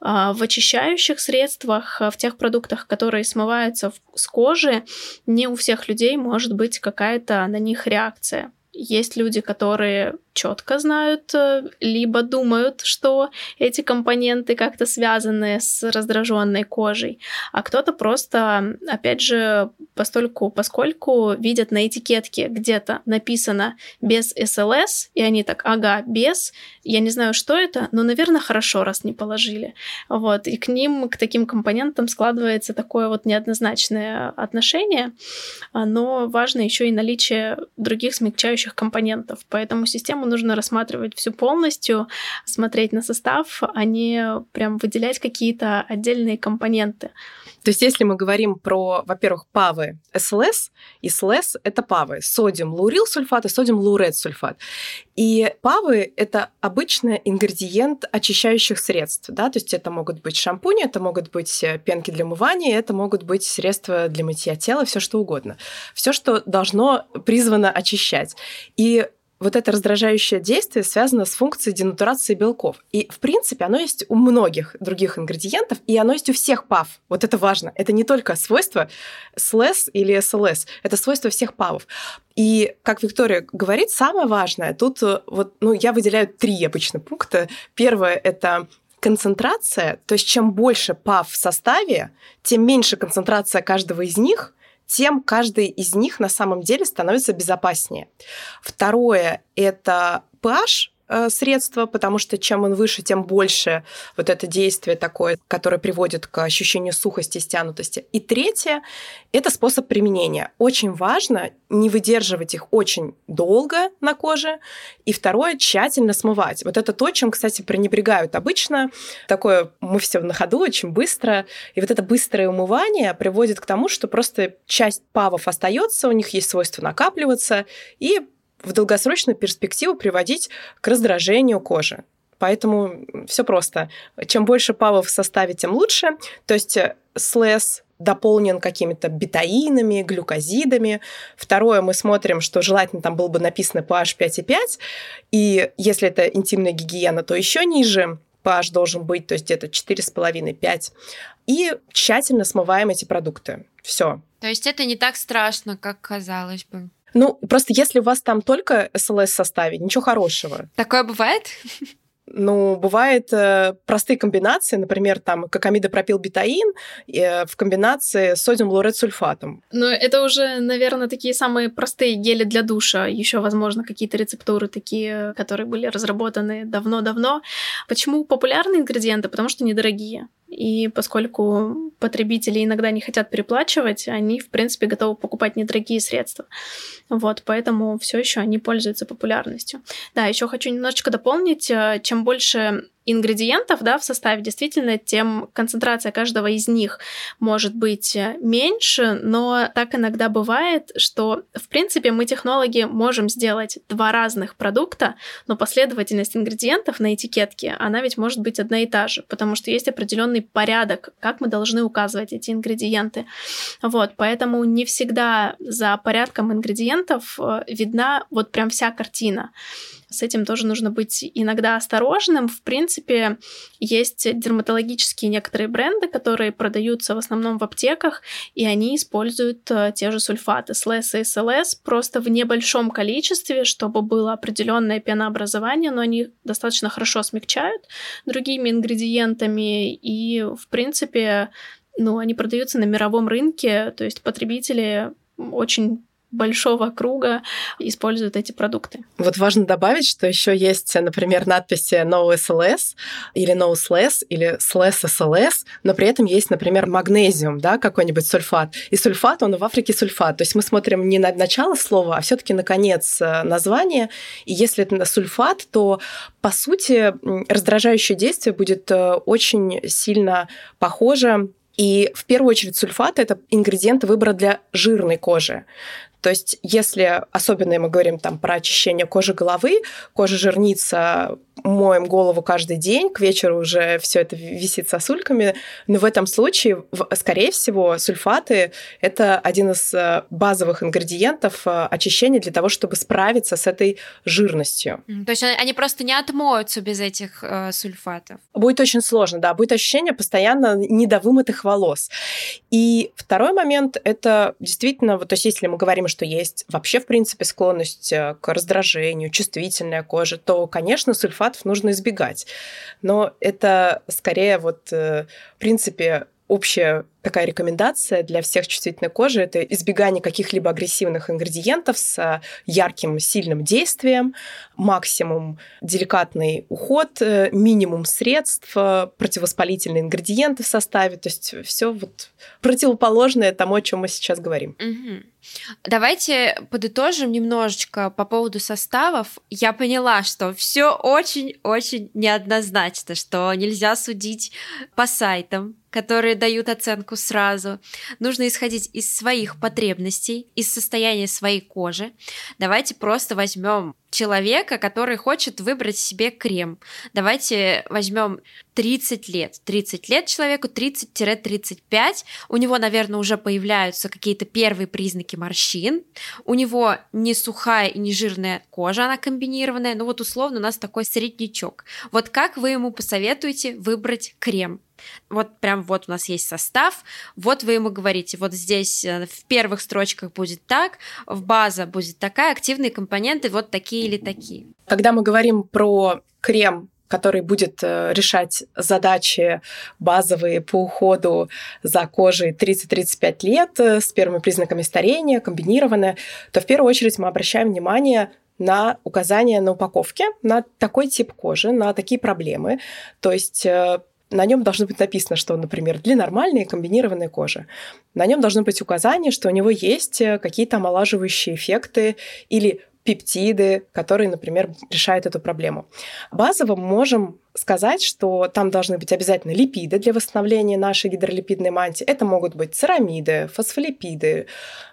А, в очищающих средствах, в тех продуктах, которые смываются с кожи, не у всех людей может быть какая-то на них реакция. Есть люди, которые четко знают, э, либо думают, что эти компоненты как-то связаны с раздраженной кожей, а кто-то просто, опять же, постольку, поскольку видят на этикетке где-то написано без СЛС, и они так, ага, без, я не знаю, что это, но, наверное, хорошо, раз не положили. Вот, и к ним, к таким компонентам складывается такое вот неоднозначное отношение, но важно еще и наличие других смягчающих составляющих компонентов. Поэтому систему нужно рассматривать всю полностью, смотреть на состав, а не прям выделять какие-то отдельные компоненты. То есть если мы говорим про, во-первых, павы СЛС, и СЛС — это павы. Содиум лаурил сульфат и содиум лаурет сульфат. И павы — это обычный ингредиент очищающих средств. Да? То есть это могут быть шампуни, это могут быть э, пенки для умывания, это могут быть средства для мытья тела, все что угодно. Все, что должно призвано очищать. И вот это раздражающее действие связано с функцией денатурации белков. И, в принципе, оно есть у многих других ингредиентов, и оно есть у всех ПАВ. Вот это важно. Это не только свойство СЛС или СЛС, это свойство всех ПАВов. И, как Виктория говорит, самое важное, тут э, вот, ну, я выделяю три обычно пункта. Первое — это концентрация, то есть чем больше ПАВ в составе, тем меньше концентрация каждого из них — тем каждый из них на самом деле становится безопаснее. Второе – это pH, Э, средство, потому что чем он выше, тем больше вот это действие такое, которое приводит к ощущению сухости, стянутости. И третье – это способ применения. Очень важно не выдерживать их очень долго на коже. И второе – тщательно смывать. Вот это то, чем, кстати, пренебрегают обычно. Такое мы все на ходу очень быстро. И вот это быстрое умывание приводит к тому, что просто часть павов остается, у них есть свойство накапливаться, и в долгосрочную перспективу приводить к раздражению кожи. Поэтому все просто. Чем больше павов в составе, тем лучше. То есть э, слэс дополнен какими-то бетаинами, глюкозидами. Второе, мы смотрим, что желательно там было бы написано pH 5,5, и если это интимная гигиена, то еще ниже pH должен быть, то есть где-то 4,5-5. И тщательно смываем эти продукты. Все. То есть это не так страшно, как казалось бы. Ну, просто если у вас там только СЛС в составе, ничего хорошего. Такое бывает? Ну, бывают э, простые комбинации, например, там кокамидопропилбетаин э, в комбинации с содиум лаурет сульфатом. Ну, это уже, наверное, такие самые простые гели для душа. Еще, возможно, какие-то рецептуры такие, которые были разработаны давно-давно. Почему популярные ингредиенты? Потому что недорогие. И поскольку потребители иногда не хотят переплачивать, они, в принципе, готовы покупать недорогие средства. Вот, поэтому все еще они пользуются популярностью. Да, еще хочу немножечко дополнить, э, чем больше ингредиентов да, в составе, действительно, тем концентрация каждого из них может быть э, меньше, но так иногда бывает, что, в принципе, мы, технологи, можем сделать два разных продукта, но последовательность ингредиентов на этикетке, она ведь может быть одна и та же, потому что есть определенный порядок, как мы должны указывать эти ингредиенты. Вот, поэтому не всегда за порядком ингредиентов э, видна вот прям вся картина. С этим тоже нужно быть иногда осторожным. В принципе, есть дерматологические некоторые бренды, которые продаются в основном в аптеках, и они используют э, те же сульфаты СЛС и СЛС просто в небольшом количестве, чтобы было определенное пенообразование, но они достаточно хорошо смягчают другими ингредиентами, и, в принципе, ну, они продаются на мировом рынке, то есть потребители очень большого круга используют эти продукты. Вот важно добавить, что еще есть, например, надписи No SLS или No SLS или SLS SLS, но при этом есть, например, магнезиум, да, какой-нибудь сульфат. И сульфат, он в Африке сульфат. То есть мы смотрим не на начало слова, а все-таки на конец э, названия. И если это сульфат, то по сути раздражающее действие будет э, очень сильно похоже и в первую очередь сульфат – это ингредиент выбора для жирной кожи. То есть, если особенно мы говорим там про очищение кожи головы, кожа жирнится, моем голову каждый день, к вечеру уже все это висит сосульками, но в этом случае, скорее всего, сульфаты – это один из э, базовых ингредиентов э, очищения для того, чтобы справиться с этой жирностью. То есть они просто не отмоются без этих э, сульфатов? Будет очень сложно, да, будет ощущение постоянно недовымытых волос. И второй момент – это действительно, то есть если мы говорим, что есть вообще, в принципе, склонность э, к раздражению, чувствительная кожа, то, конечно, сульфатов нужно избегать. Но это скорее вот, э, в принципе, общее такая рекомендация для всех чувствительной кожи – это избегание каких-либо агрессивных ингредиентов с ярким, сильным действием, максимум деликатный уход, э, минимум средств, э, противовоспалительные ингредиенты в составе, то есть все вот противоположное тому, о чем мы сейчас говорим. Давайте подытожим немножечко по поводу составов. Я поняла, что все очень-очень неоднозначно, что нельзя судить по сайтам, которые дают оценку сразу. Нужно исходить из своих потребностей, из состояния своей кожи. Давайте просто возьмем человека, который хочет выбрать себе крем. Давайте возьмем 30 лет. 30 лет человеку, 30-35. У него, наверное, уже появляются какие-то первые признаки морщин. У него не сухая и не жирная кожа, она комбинированная. Ну вот условно у нас такой среднячок. Вот как вы ему посоветуете выбрать крем? Вот прям вот у нас есть состав, вот вы ему говорите, вот здесь э, в первых строчках будет так, в база будет такая, активные компоненты вот такие или такие. Когда мы говорим про крем который будет э, решать задачи базовые по уходу за кожей 30-35 лет э, с первыми признаками старения, комбинированные, то в первую очередь мы обращаем внимание на указания на упаковке на такой тип кожи, на такие проблемы. То есть на нем должно быть написано, что, например, для нормальной комбинированной кожи. На нем должно быть указание, что у него есть э, какие-то омолаживающие эффекты или пептиды, которые, например, решают эту проблему. Базово можем сказать, что там должны быть обязательно липиды для восстановления нашей гидролипидной мантии. Это могут быть церамиды, фосфолипиды,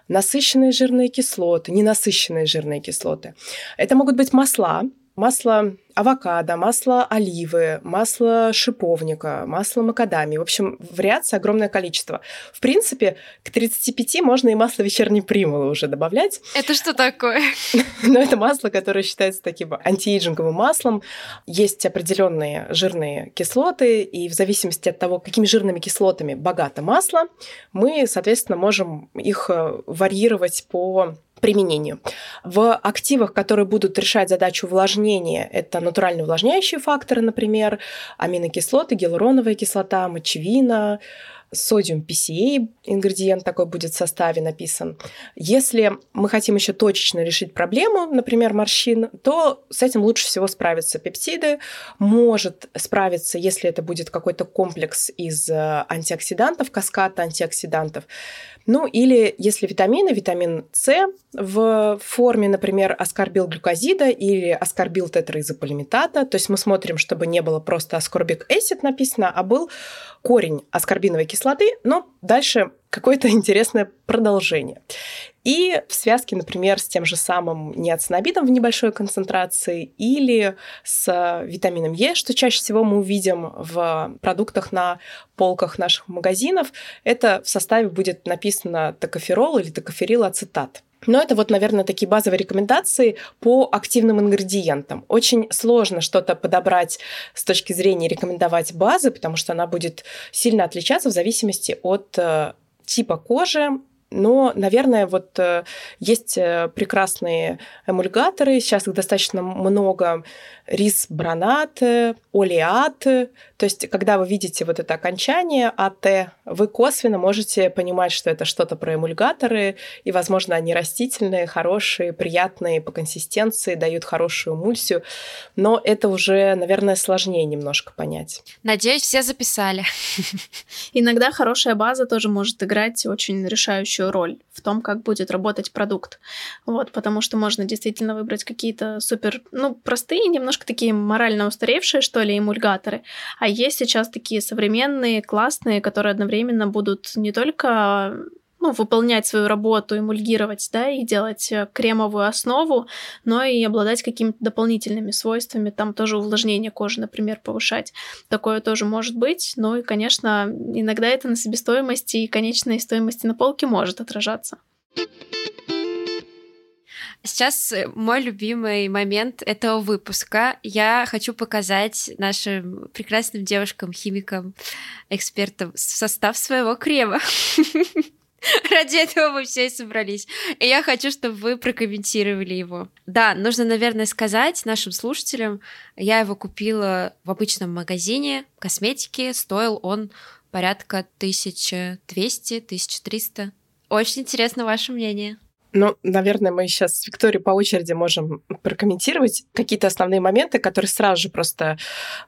насыщенные жирные кислоты, ненасыщенные жирные кислоты. Это могут быть масла, масло авокадо, масло оливы, масло шиповника, масло макадамии. В общем, вариаций огромное количество. В принципе, к 35 можно и масло вечерней примулы уже добавлять. Это что такое? Но это масло, которое считается таким антиэйджинговым маслом. Есть определенные жирные кислоты, и в зависимости от того, какими жирными кислотами богато масло, мы, соответственно, можем их э, варьировать по применению. В активах, которые будут решать задачу увлажнения, это натурально увлажняющие факторы, например, аминокислоты, гиалуроновая кислота, мочевина, содиум PCA, ингредиент такой будет в составе написан. Если мы хотим еще точечно решить проблему, например, морщин, то с этим лучше всего справятся пептиды. Может справиться, если это будет какой-то комплекс из э, антиоксидантов, каскад антиоксидантов. Ну или если витамины, витамин С в форме, например, аскорбилглюкозида или аскорбил тетраизополимитата, то есть мы смотрим, чтобы не было просто аскорбик acid написано, а был корень аскорбиновой кислоты, но дальше какое-то интересное продолжение. И в связке, например, с тем же самым неоцинобидом в небольшой концентрации или с витамином Е, что чаще всего мы увидим в продуктах на полках наших магазинов, это в составе будет написано токоферол или токоферил ацетат. Но это вот, наверное, такие базовые рекомендации по активным ингредиентам. Очень сложно что-то подобрать с точки зрения рекомендовать базы, потому что она будет сильно отличаться в зависимости от э, типа кожи, но, наверное, вот э, есть э, прекрасные эмульгаторы, сейчас их достаточно много, рис бронат, олеат. То есть, когда вы видите вот это окончание АТ, вы косвенно можете понимать, что это что-то про эмульгаторы, и, возможно, они растительные, хорошие, приятные по консистенции, дают хорошую эмульсию. Но это уже, наверное, сложнее немножко понять. Надеюсь, все записали. Иногда хорошая база тоже может играть очень решающую роль в том, как будет работать продукт. Вот, потому что можно действительно выбрать какие-то супер, ну, простые, немножко такие морально устаревшие, что ли, эмульгаторы. А есть сейчас такие современные, классные, которые одновременно будут не только ну, выполнять свою работу, эмульгировать, да, и делать э, кремовую основу, но и обладать какими-то дополнительными свойствами, там тоже увлажнение кожи, например, повышать. Такое тоже может быть, но и, конечно, иногда это на себестоимости и конечной стоимости на полке может отражаться. Сейчас э, мой любимый момент этого выпуска. Я хочу показать нашим прекрасным девушкам, химикам, экспертам состав своего крема. Ради этого мы все и собрались. И я хочу, чтобы вы прокомментировали его. Да, нужно, наверное, сказать нашим слушателям, я его купила в обычном магазине косметики, стоил он порядка 1200-1300. Очень интересно ваше мнение. Ну, наверное, мы сейчас с Викторией по очереди можем прокомментировать какие-то основные моменты, которые сразу же просто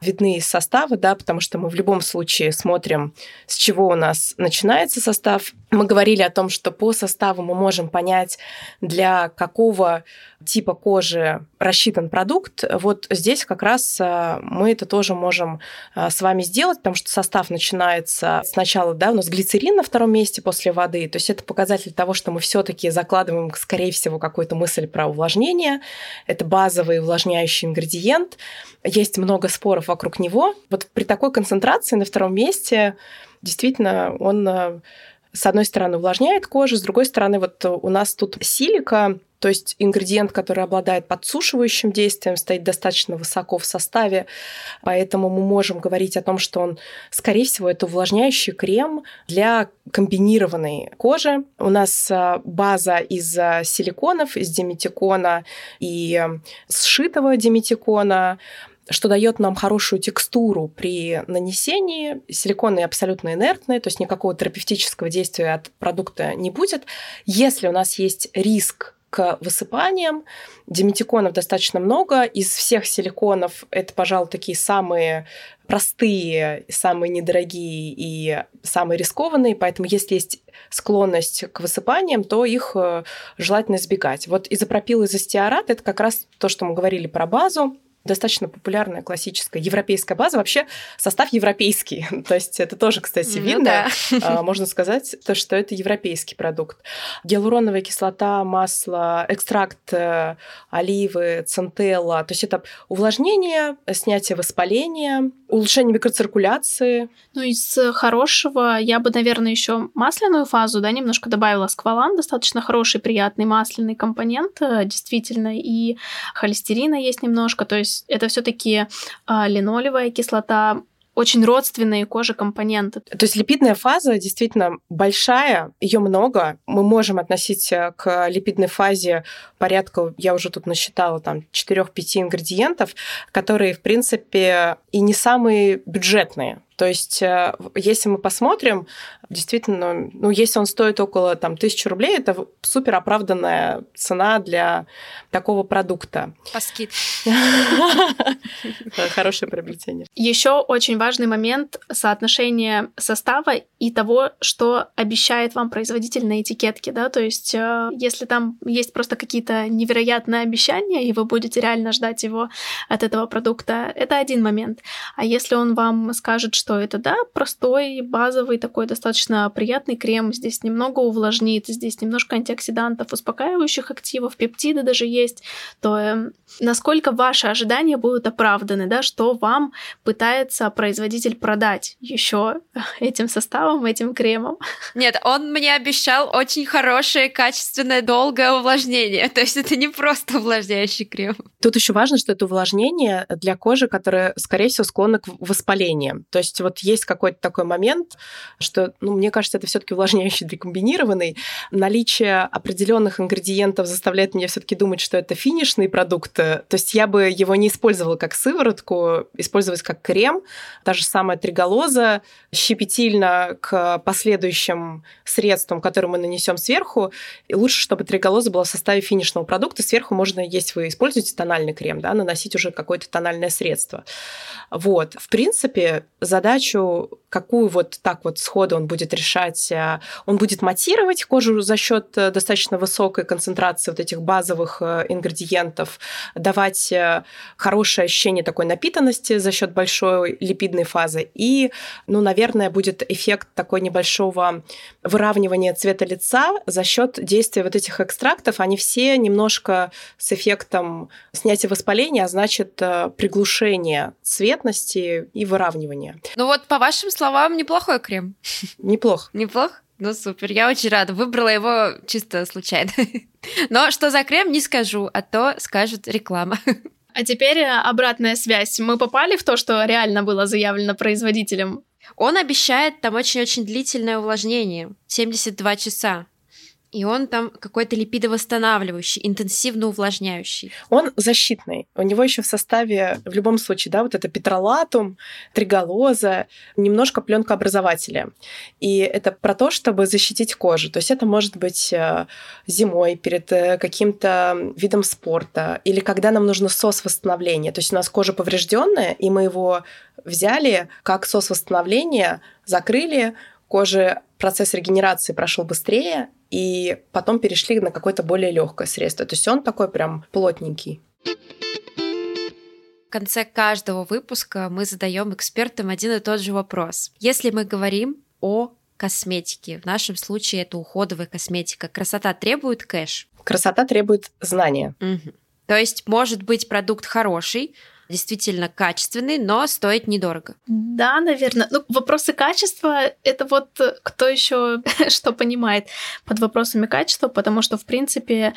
видны из состава, да, потому что мы в любом случае смотрим, с чего у нас начинается состав. Мы говорили о том, что по составу мы можем понять, для какого типа кожи рассчитан продукт, вот здесь как раз э, мы это тоже можем э, с вами сделать, потому что состав начинается сначала, да, у нас глицерин на втором месте после воды, то есть это показатель того, что мы все-таки закладываем, скорее всего, какую-то мысль про увлажнение. Это базовый увлажняющий ингредиент. Есть много споров вокруг него. Вот при такой концентрации на втором месте действительно он э, с одной стороны увлажняет кожу, с другой стороны вот у нас тут силика, то есть ингредиент, который обладает подсушивающим действием, стоит достаточно высоко в составе, поэтому мы можем говорить о том, что он, скорее всего, это увлажняющий крем для комбинированной кожи. У нас а, база из а, силиконов, из диметикона и сшитого диметикона что дает нам хорошую текстуру при нанесении. Силиконы абсолютно инертные, то есть никакого терапевтического действия от продукта не будет. Если у нас есть риск к высыпаниям. Диметиконов достаточно много. Из всех силиконов это, пожалуй, такие самые простые, самые недорогие и самые рискованные, поэтому если есть склонность к высыпаниям, то их э, желательно избегать. Вот изопропил и изостеарат – это как раз то, что мы говорили про базу, достаточно популярная классическая европейская база. Вообще состав европейский. То есть это тоже, кстати, ну, видно. Да. Можно сказать, то, что это европейский продукт. Гиалуроновая кислота, масло, экстракт э, оливы, центелла. То есть это увлажнение, снятие воспаления, улучшение микроциркуляции. Ну, из хорошего я бы, наверное, еще масляную фазу, да, немножко добавила сквалан, достаточно хороший, приятный масляный компонент, э, действительно, и холестерина есть немножко, то есть есть это все-таки а, линолевая кислота, очень родственные коже компоненты. То есть липидная фаза действительно большая, ее много. Мы можем относить э, к липидной фазе порядка, я уже тут насчитала, там 4-5 ингредиентов, которые, в принципе, и не самые бюджетные. То есть, э, если мы посмотрим, действительно, ну, если он стоит около там, тысячи рублей, это супер оправданная цена для такого продукта. По скидке. Хорошее приобретение. Еще очень важный момент соотношения состава и того, что обещает вам производитель на этикетке, да, то есть э, если там есть просто какие-то невероятные обещания, и вы будете реально ждать его от этого продукта, это один момент. А если он вам скажет, что это, да, простой, базовый такой достаточно приятный крем, здесь немного увлажнит, здесь немножко антиоксидантов, успокаивающих активов, пептиды даже есть, то э, насколько ваши ожидания будут оправданы, да, что вам пытается производитель продать еще этим составом, этим кремом. Нет, он мне обещал очень хорошее, качественное, долгое увлажнение. То есть это не просто увлажняющий крем. Тут еще важно, что это увлажнение для кожи, которая, скорее всего, склонна к воспалениям. То есть вот есть какой-то такой момент, что, ну, мне кажется, это все-таки увлажняющий декомбинированный. Наличие определенных ингредиентов заставляет меня все-таки думать, что это финишный продукт. То есть я бы его не использовала как сыворотку, использовать как крем. Та же самая триголоза щепетильно к последующим средствам, которые мы нанесем сверху. И лучше, чтобы триголоза была в составе финишного продукта. Сверху можно, если вы используете тональный крем, да, наносить уже какое-то тональное средство. Вот. В принципе, задачу, какую вот так вот сходу он будет решать, э, он будет матировать кожу за счет э, достаточно высокой концентрации вот этих базовых э, ингредиентов, давать хорошее ощущение такой напитанности за счет большой липидной фазы. И, ну, наверное, будет эффект такой небольшого выравнивания цвета лица за счет действия вот этих экстрактов. Они все немножко с эффектом снятия воспаления, а значит приглушение цветности и выравнивания. Ну вот, по вашим словам, неплохой крем. Неплох. Неплох? Ну супер, я очень рада. Выбрала его чисто случайно. Но что за крем, не скажу, а то скажет реклама. А теперь обратная связь. Мы попали в то, что реально было заявлено производителем Он обещает там очень-очень длительное увлажнение, 72 часа. И он там какой-то липидовосстанавливающий, интенсивно увлажняющий. Он защитный. У него еще в составе, в любом случае, да, вот это петролатум, триголоза, немножко пленкообразователя. И это про то, чтобы защитить кожу. То есть это может быть э, зимой перед э, каким-то видом спорта или когда нам нужно сос восстановления. То есть у нас кожа поврежденная, и мы его взяли как сос восстановления, закрыли, коже процесс регенерации прошел быстрее, и потом перешли на какое-то более легкое средство. То есть он такой прям плотненький. В конце каждого выпуска мы задаем экспертам один и тот же вопрос. Если мы говорим о косметике, в нашем случае это уходовая косметика, красота требует кэш? Красота требует знания. Угу. То есть может быть продукт хороший, действительно качественный, но стоит недорого. Да, наверное. Ну, вопросы качества — это вот э, кто еще что понимает под вопросами качества, потому что, в принципе,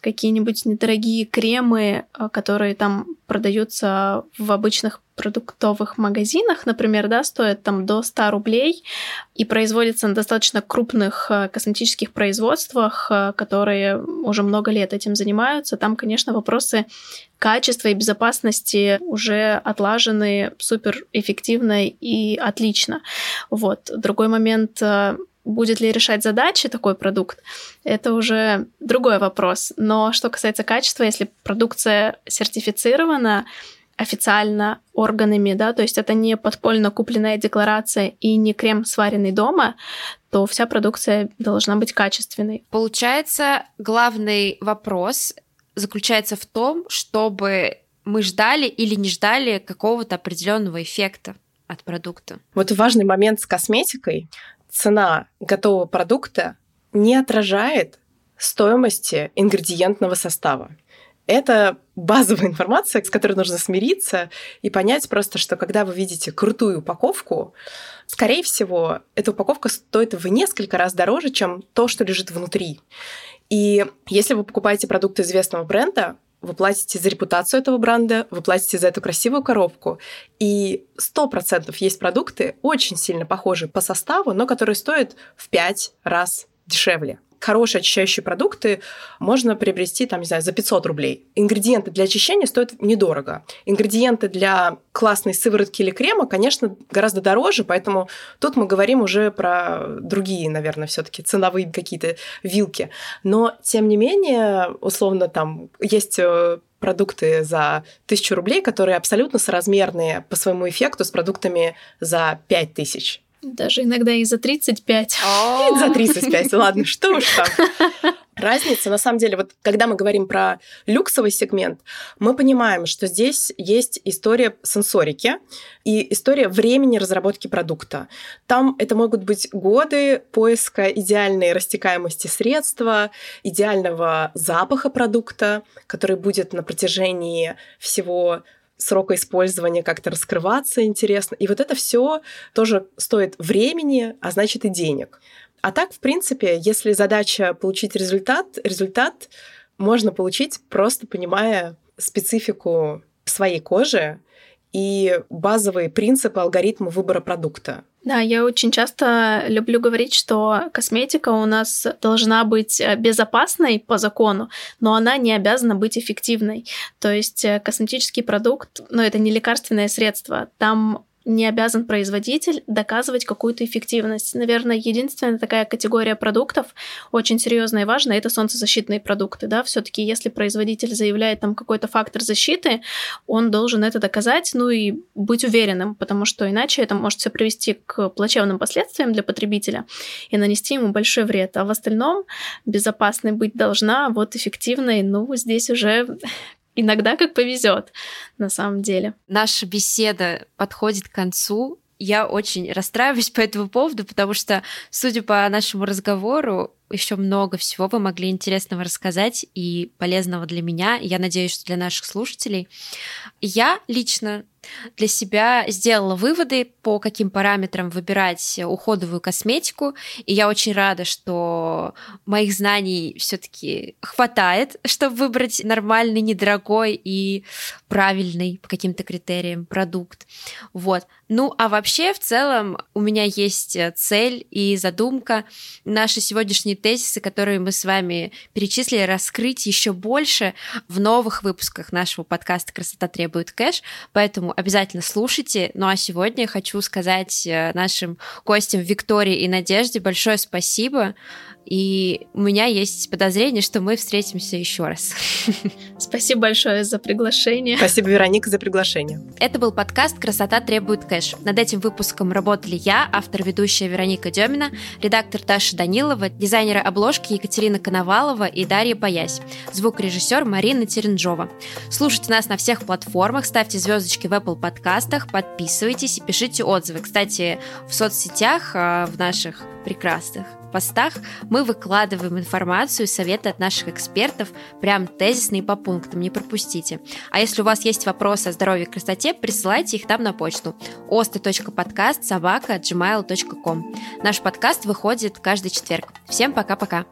какие-нибудь недорогие кремы, э, которые там продаются в обычных продуктовых магазинах, например, да, стоят там до 100 рублей и производятся на достаточно крупных э, косметических производствах, которые уже много лет этим занимаются. Там, конечно, вопросы качества и безопасности уже отлажены супер эффективно и отлично. Вот. Другой момент будет ли решать задачи такой продукт, это уже другой вопрос. Но что касается качества, если продукция сертифицирована официально органами, да, то есть это не подпольно купленная декларация и не крем, сваренный дома, то вся продукция должна быть качественной. Получается, главный вопрос заключается в том, чтобы мы ждали или не ждали какого-то определенного эффекта от продукта. Вот важный момент с косметикой цена готового продукта не отражает стоимости ингредиентного состава. Это базовая информация, с которой нужно смириться и понять просто, что когда вы видите крутую упаковку, скорее всего, эта упаковка стоит в несколько раз дороже, чем то, что лежит внутри. И если вы покупаете продукт известного бренда, вы платите за репутацию этого бренда, вы платите за эту красивую коробку. И сто процентов есть продукты, очень сильно похожие по составу, но которые стоят в пять раз дешевле хорошие очищающие продукты можно приобрести, там, не знаю, за 500 рублей. Ингредиенты для очищения стоят недорого. Ингредиенты для классной сыворотки или крема, конечно, гораздо дороже, поэтому тут мы говорим уже про другие, наверное, все таки ценовые какие-то вилки. Но, тем не менее, условно, там есть э, продукты за тысячу рублей, которые абсолютно соразмерные по своему эффекту с продуктами за пять тысяч. Даже иногда и за 35. И за 35, ладно, что уж там. Разница, на самом деле, вот когда мы говорим про люксовый сегмент, мы понимаем, что здесь есть история сенсорики и история времени разработки продукта. Там это могут быть годы поиска идеальной растекаемости средства, идеального запаха продукта, который будет на протяжении всего срока использования как-то раскрываться интересно. И вот это все тоже стоит времени, а значит и денег. А так, в принципе, если задача получить результат, результат можно получить просто понимая специфику своей кожи и базовые принципы алгоритма выбора продукта. Да, я очень часто люблю говорить, что косметика у нас должна быть э, безопасной по закону, но она не обязана быть эффективной. То есть э, косметический продукт, ну это не лекарственное средство, там не обязан производитель доказывать какую-то эффективность. Наверное, единственная такая категория продуктов, очень серьезная и важная, это солнцезащитные продукты. Да? Все-таки если производитель заявляет там какой-то фактор защиты, он должен это доказать, ну и быть уверенным, потому что иначе это может все привести к плачевным последствиям для потребителя и нанести ему большой вред. А в остальном безопасной быть должна, вот эффективной, ну, здесь уже иногда как повезет, на самом деле. Наша беседа подходит к концу. Я очень расстраиваюсь по этому поводу, потому что, судя по нашему разговору, еще много всего вы могли интересного рассказать и полезного для меня, я надеюсь, что для наших слушателей. Я лично для себя сделала выводы, по каким параметрам выбирать уходовую косметику. И я очень рада, что моих знаний все-таки хватает, чтобы выбрать нормальный, недорогой и правильный по каким-то критериям продукт. Вот. Ну, а вообще, в целом, у меня есть цель и задумка наши сегодняшние тезисы, которые мы с вами перечислили, раскрыть еще больше в новых выпусках нашего подкаста «Красота требует кэш». Поэтому обязательно слушайте. Ну а сегодня я хочу сказать э, нашим гостям Виктории и Надежде большое спасибо. И у меня есть подозрение, что мы встретимся еще раз. Спасибо большое за приглашение. Спасибо, Вероника, за приглашение. Это был подкаст «Красота требует кэш». Над этим выпуском работали я, автор-ведущая Вероника Демина, редактор Таша Данилова, дизайнеры обложки Екатерина Коновалова и Дарья Боясь, звукорежиссер Марина Теренджова. Слушайте нас на всех платформах, ставьте звездочки в Apple подкастах, подписывайтесь и пишите отзывы. Кстати, в соцсетях, а, в наших прекрасных постах мы выкладываем информацию, советы от наших экспертов, прям тезисные по пунктам, не пропустите. А если у вас есть вопросы о здоровье и красоте, присылайте их там на почту osты.подкаст собака gmail.com. Наш подкаст выходит каждый четверг. Всем пока-пока.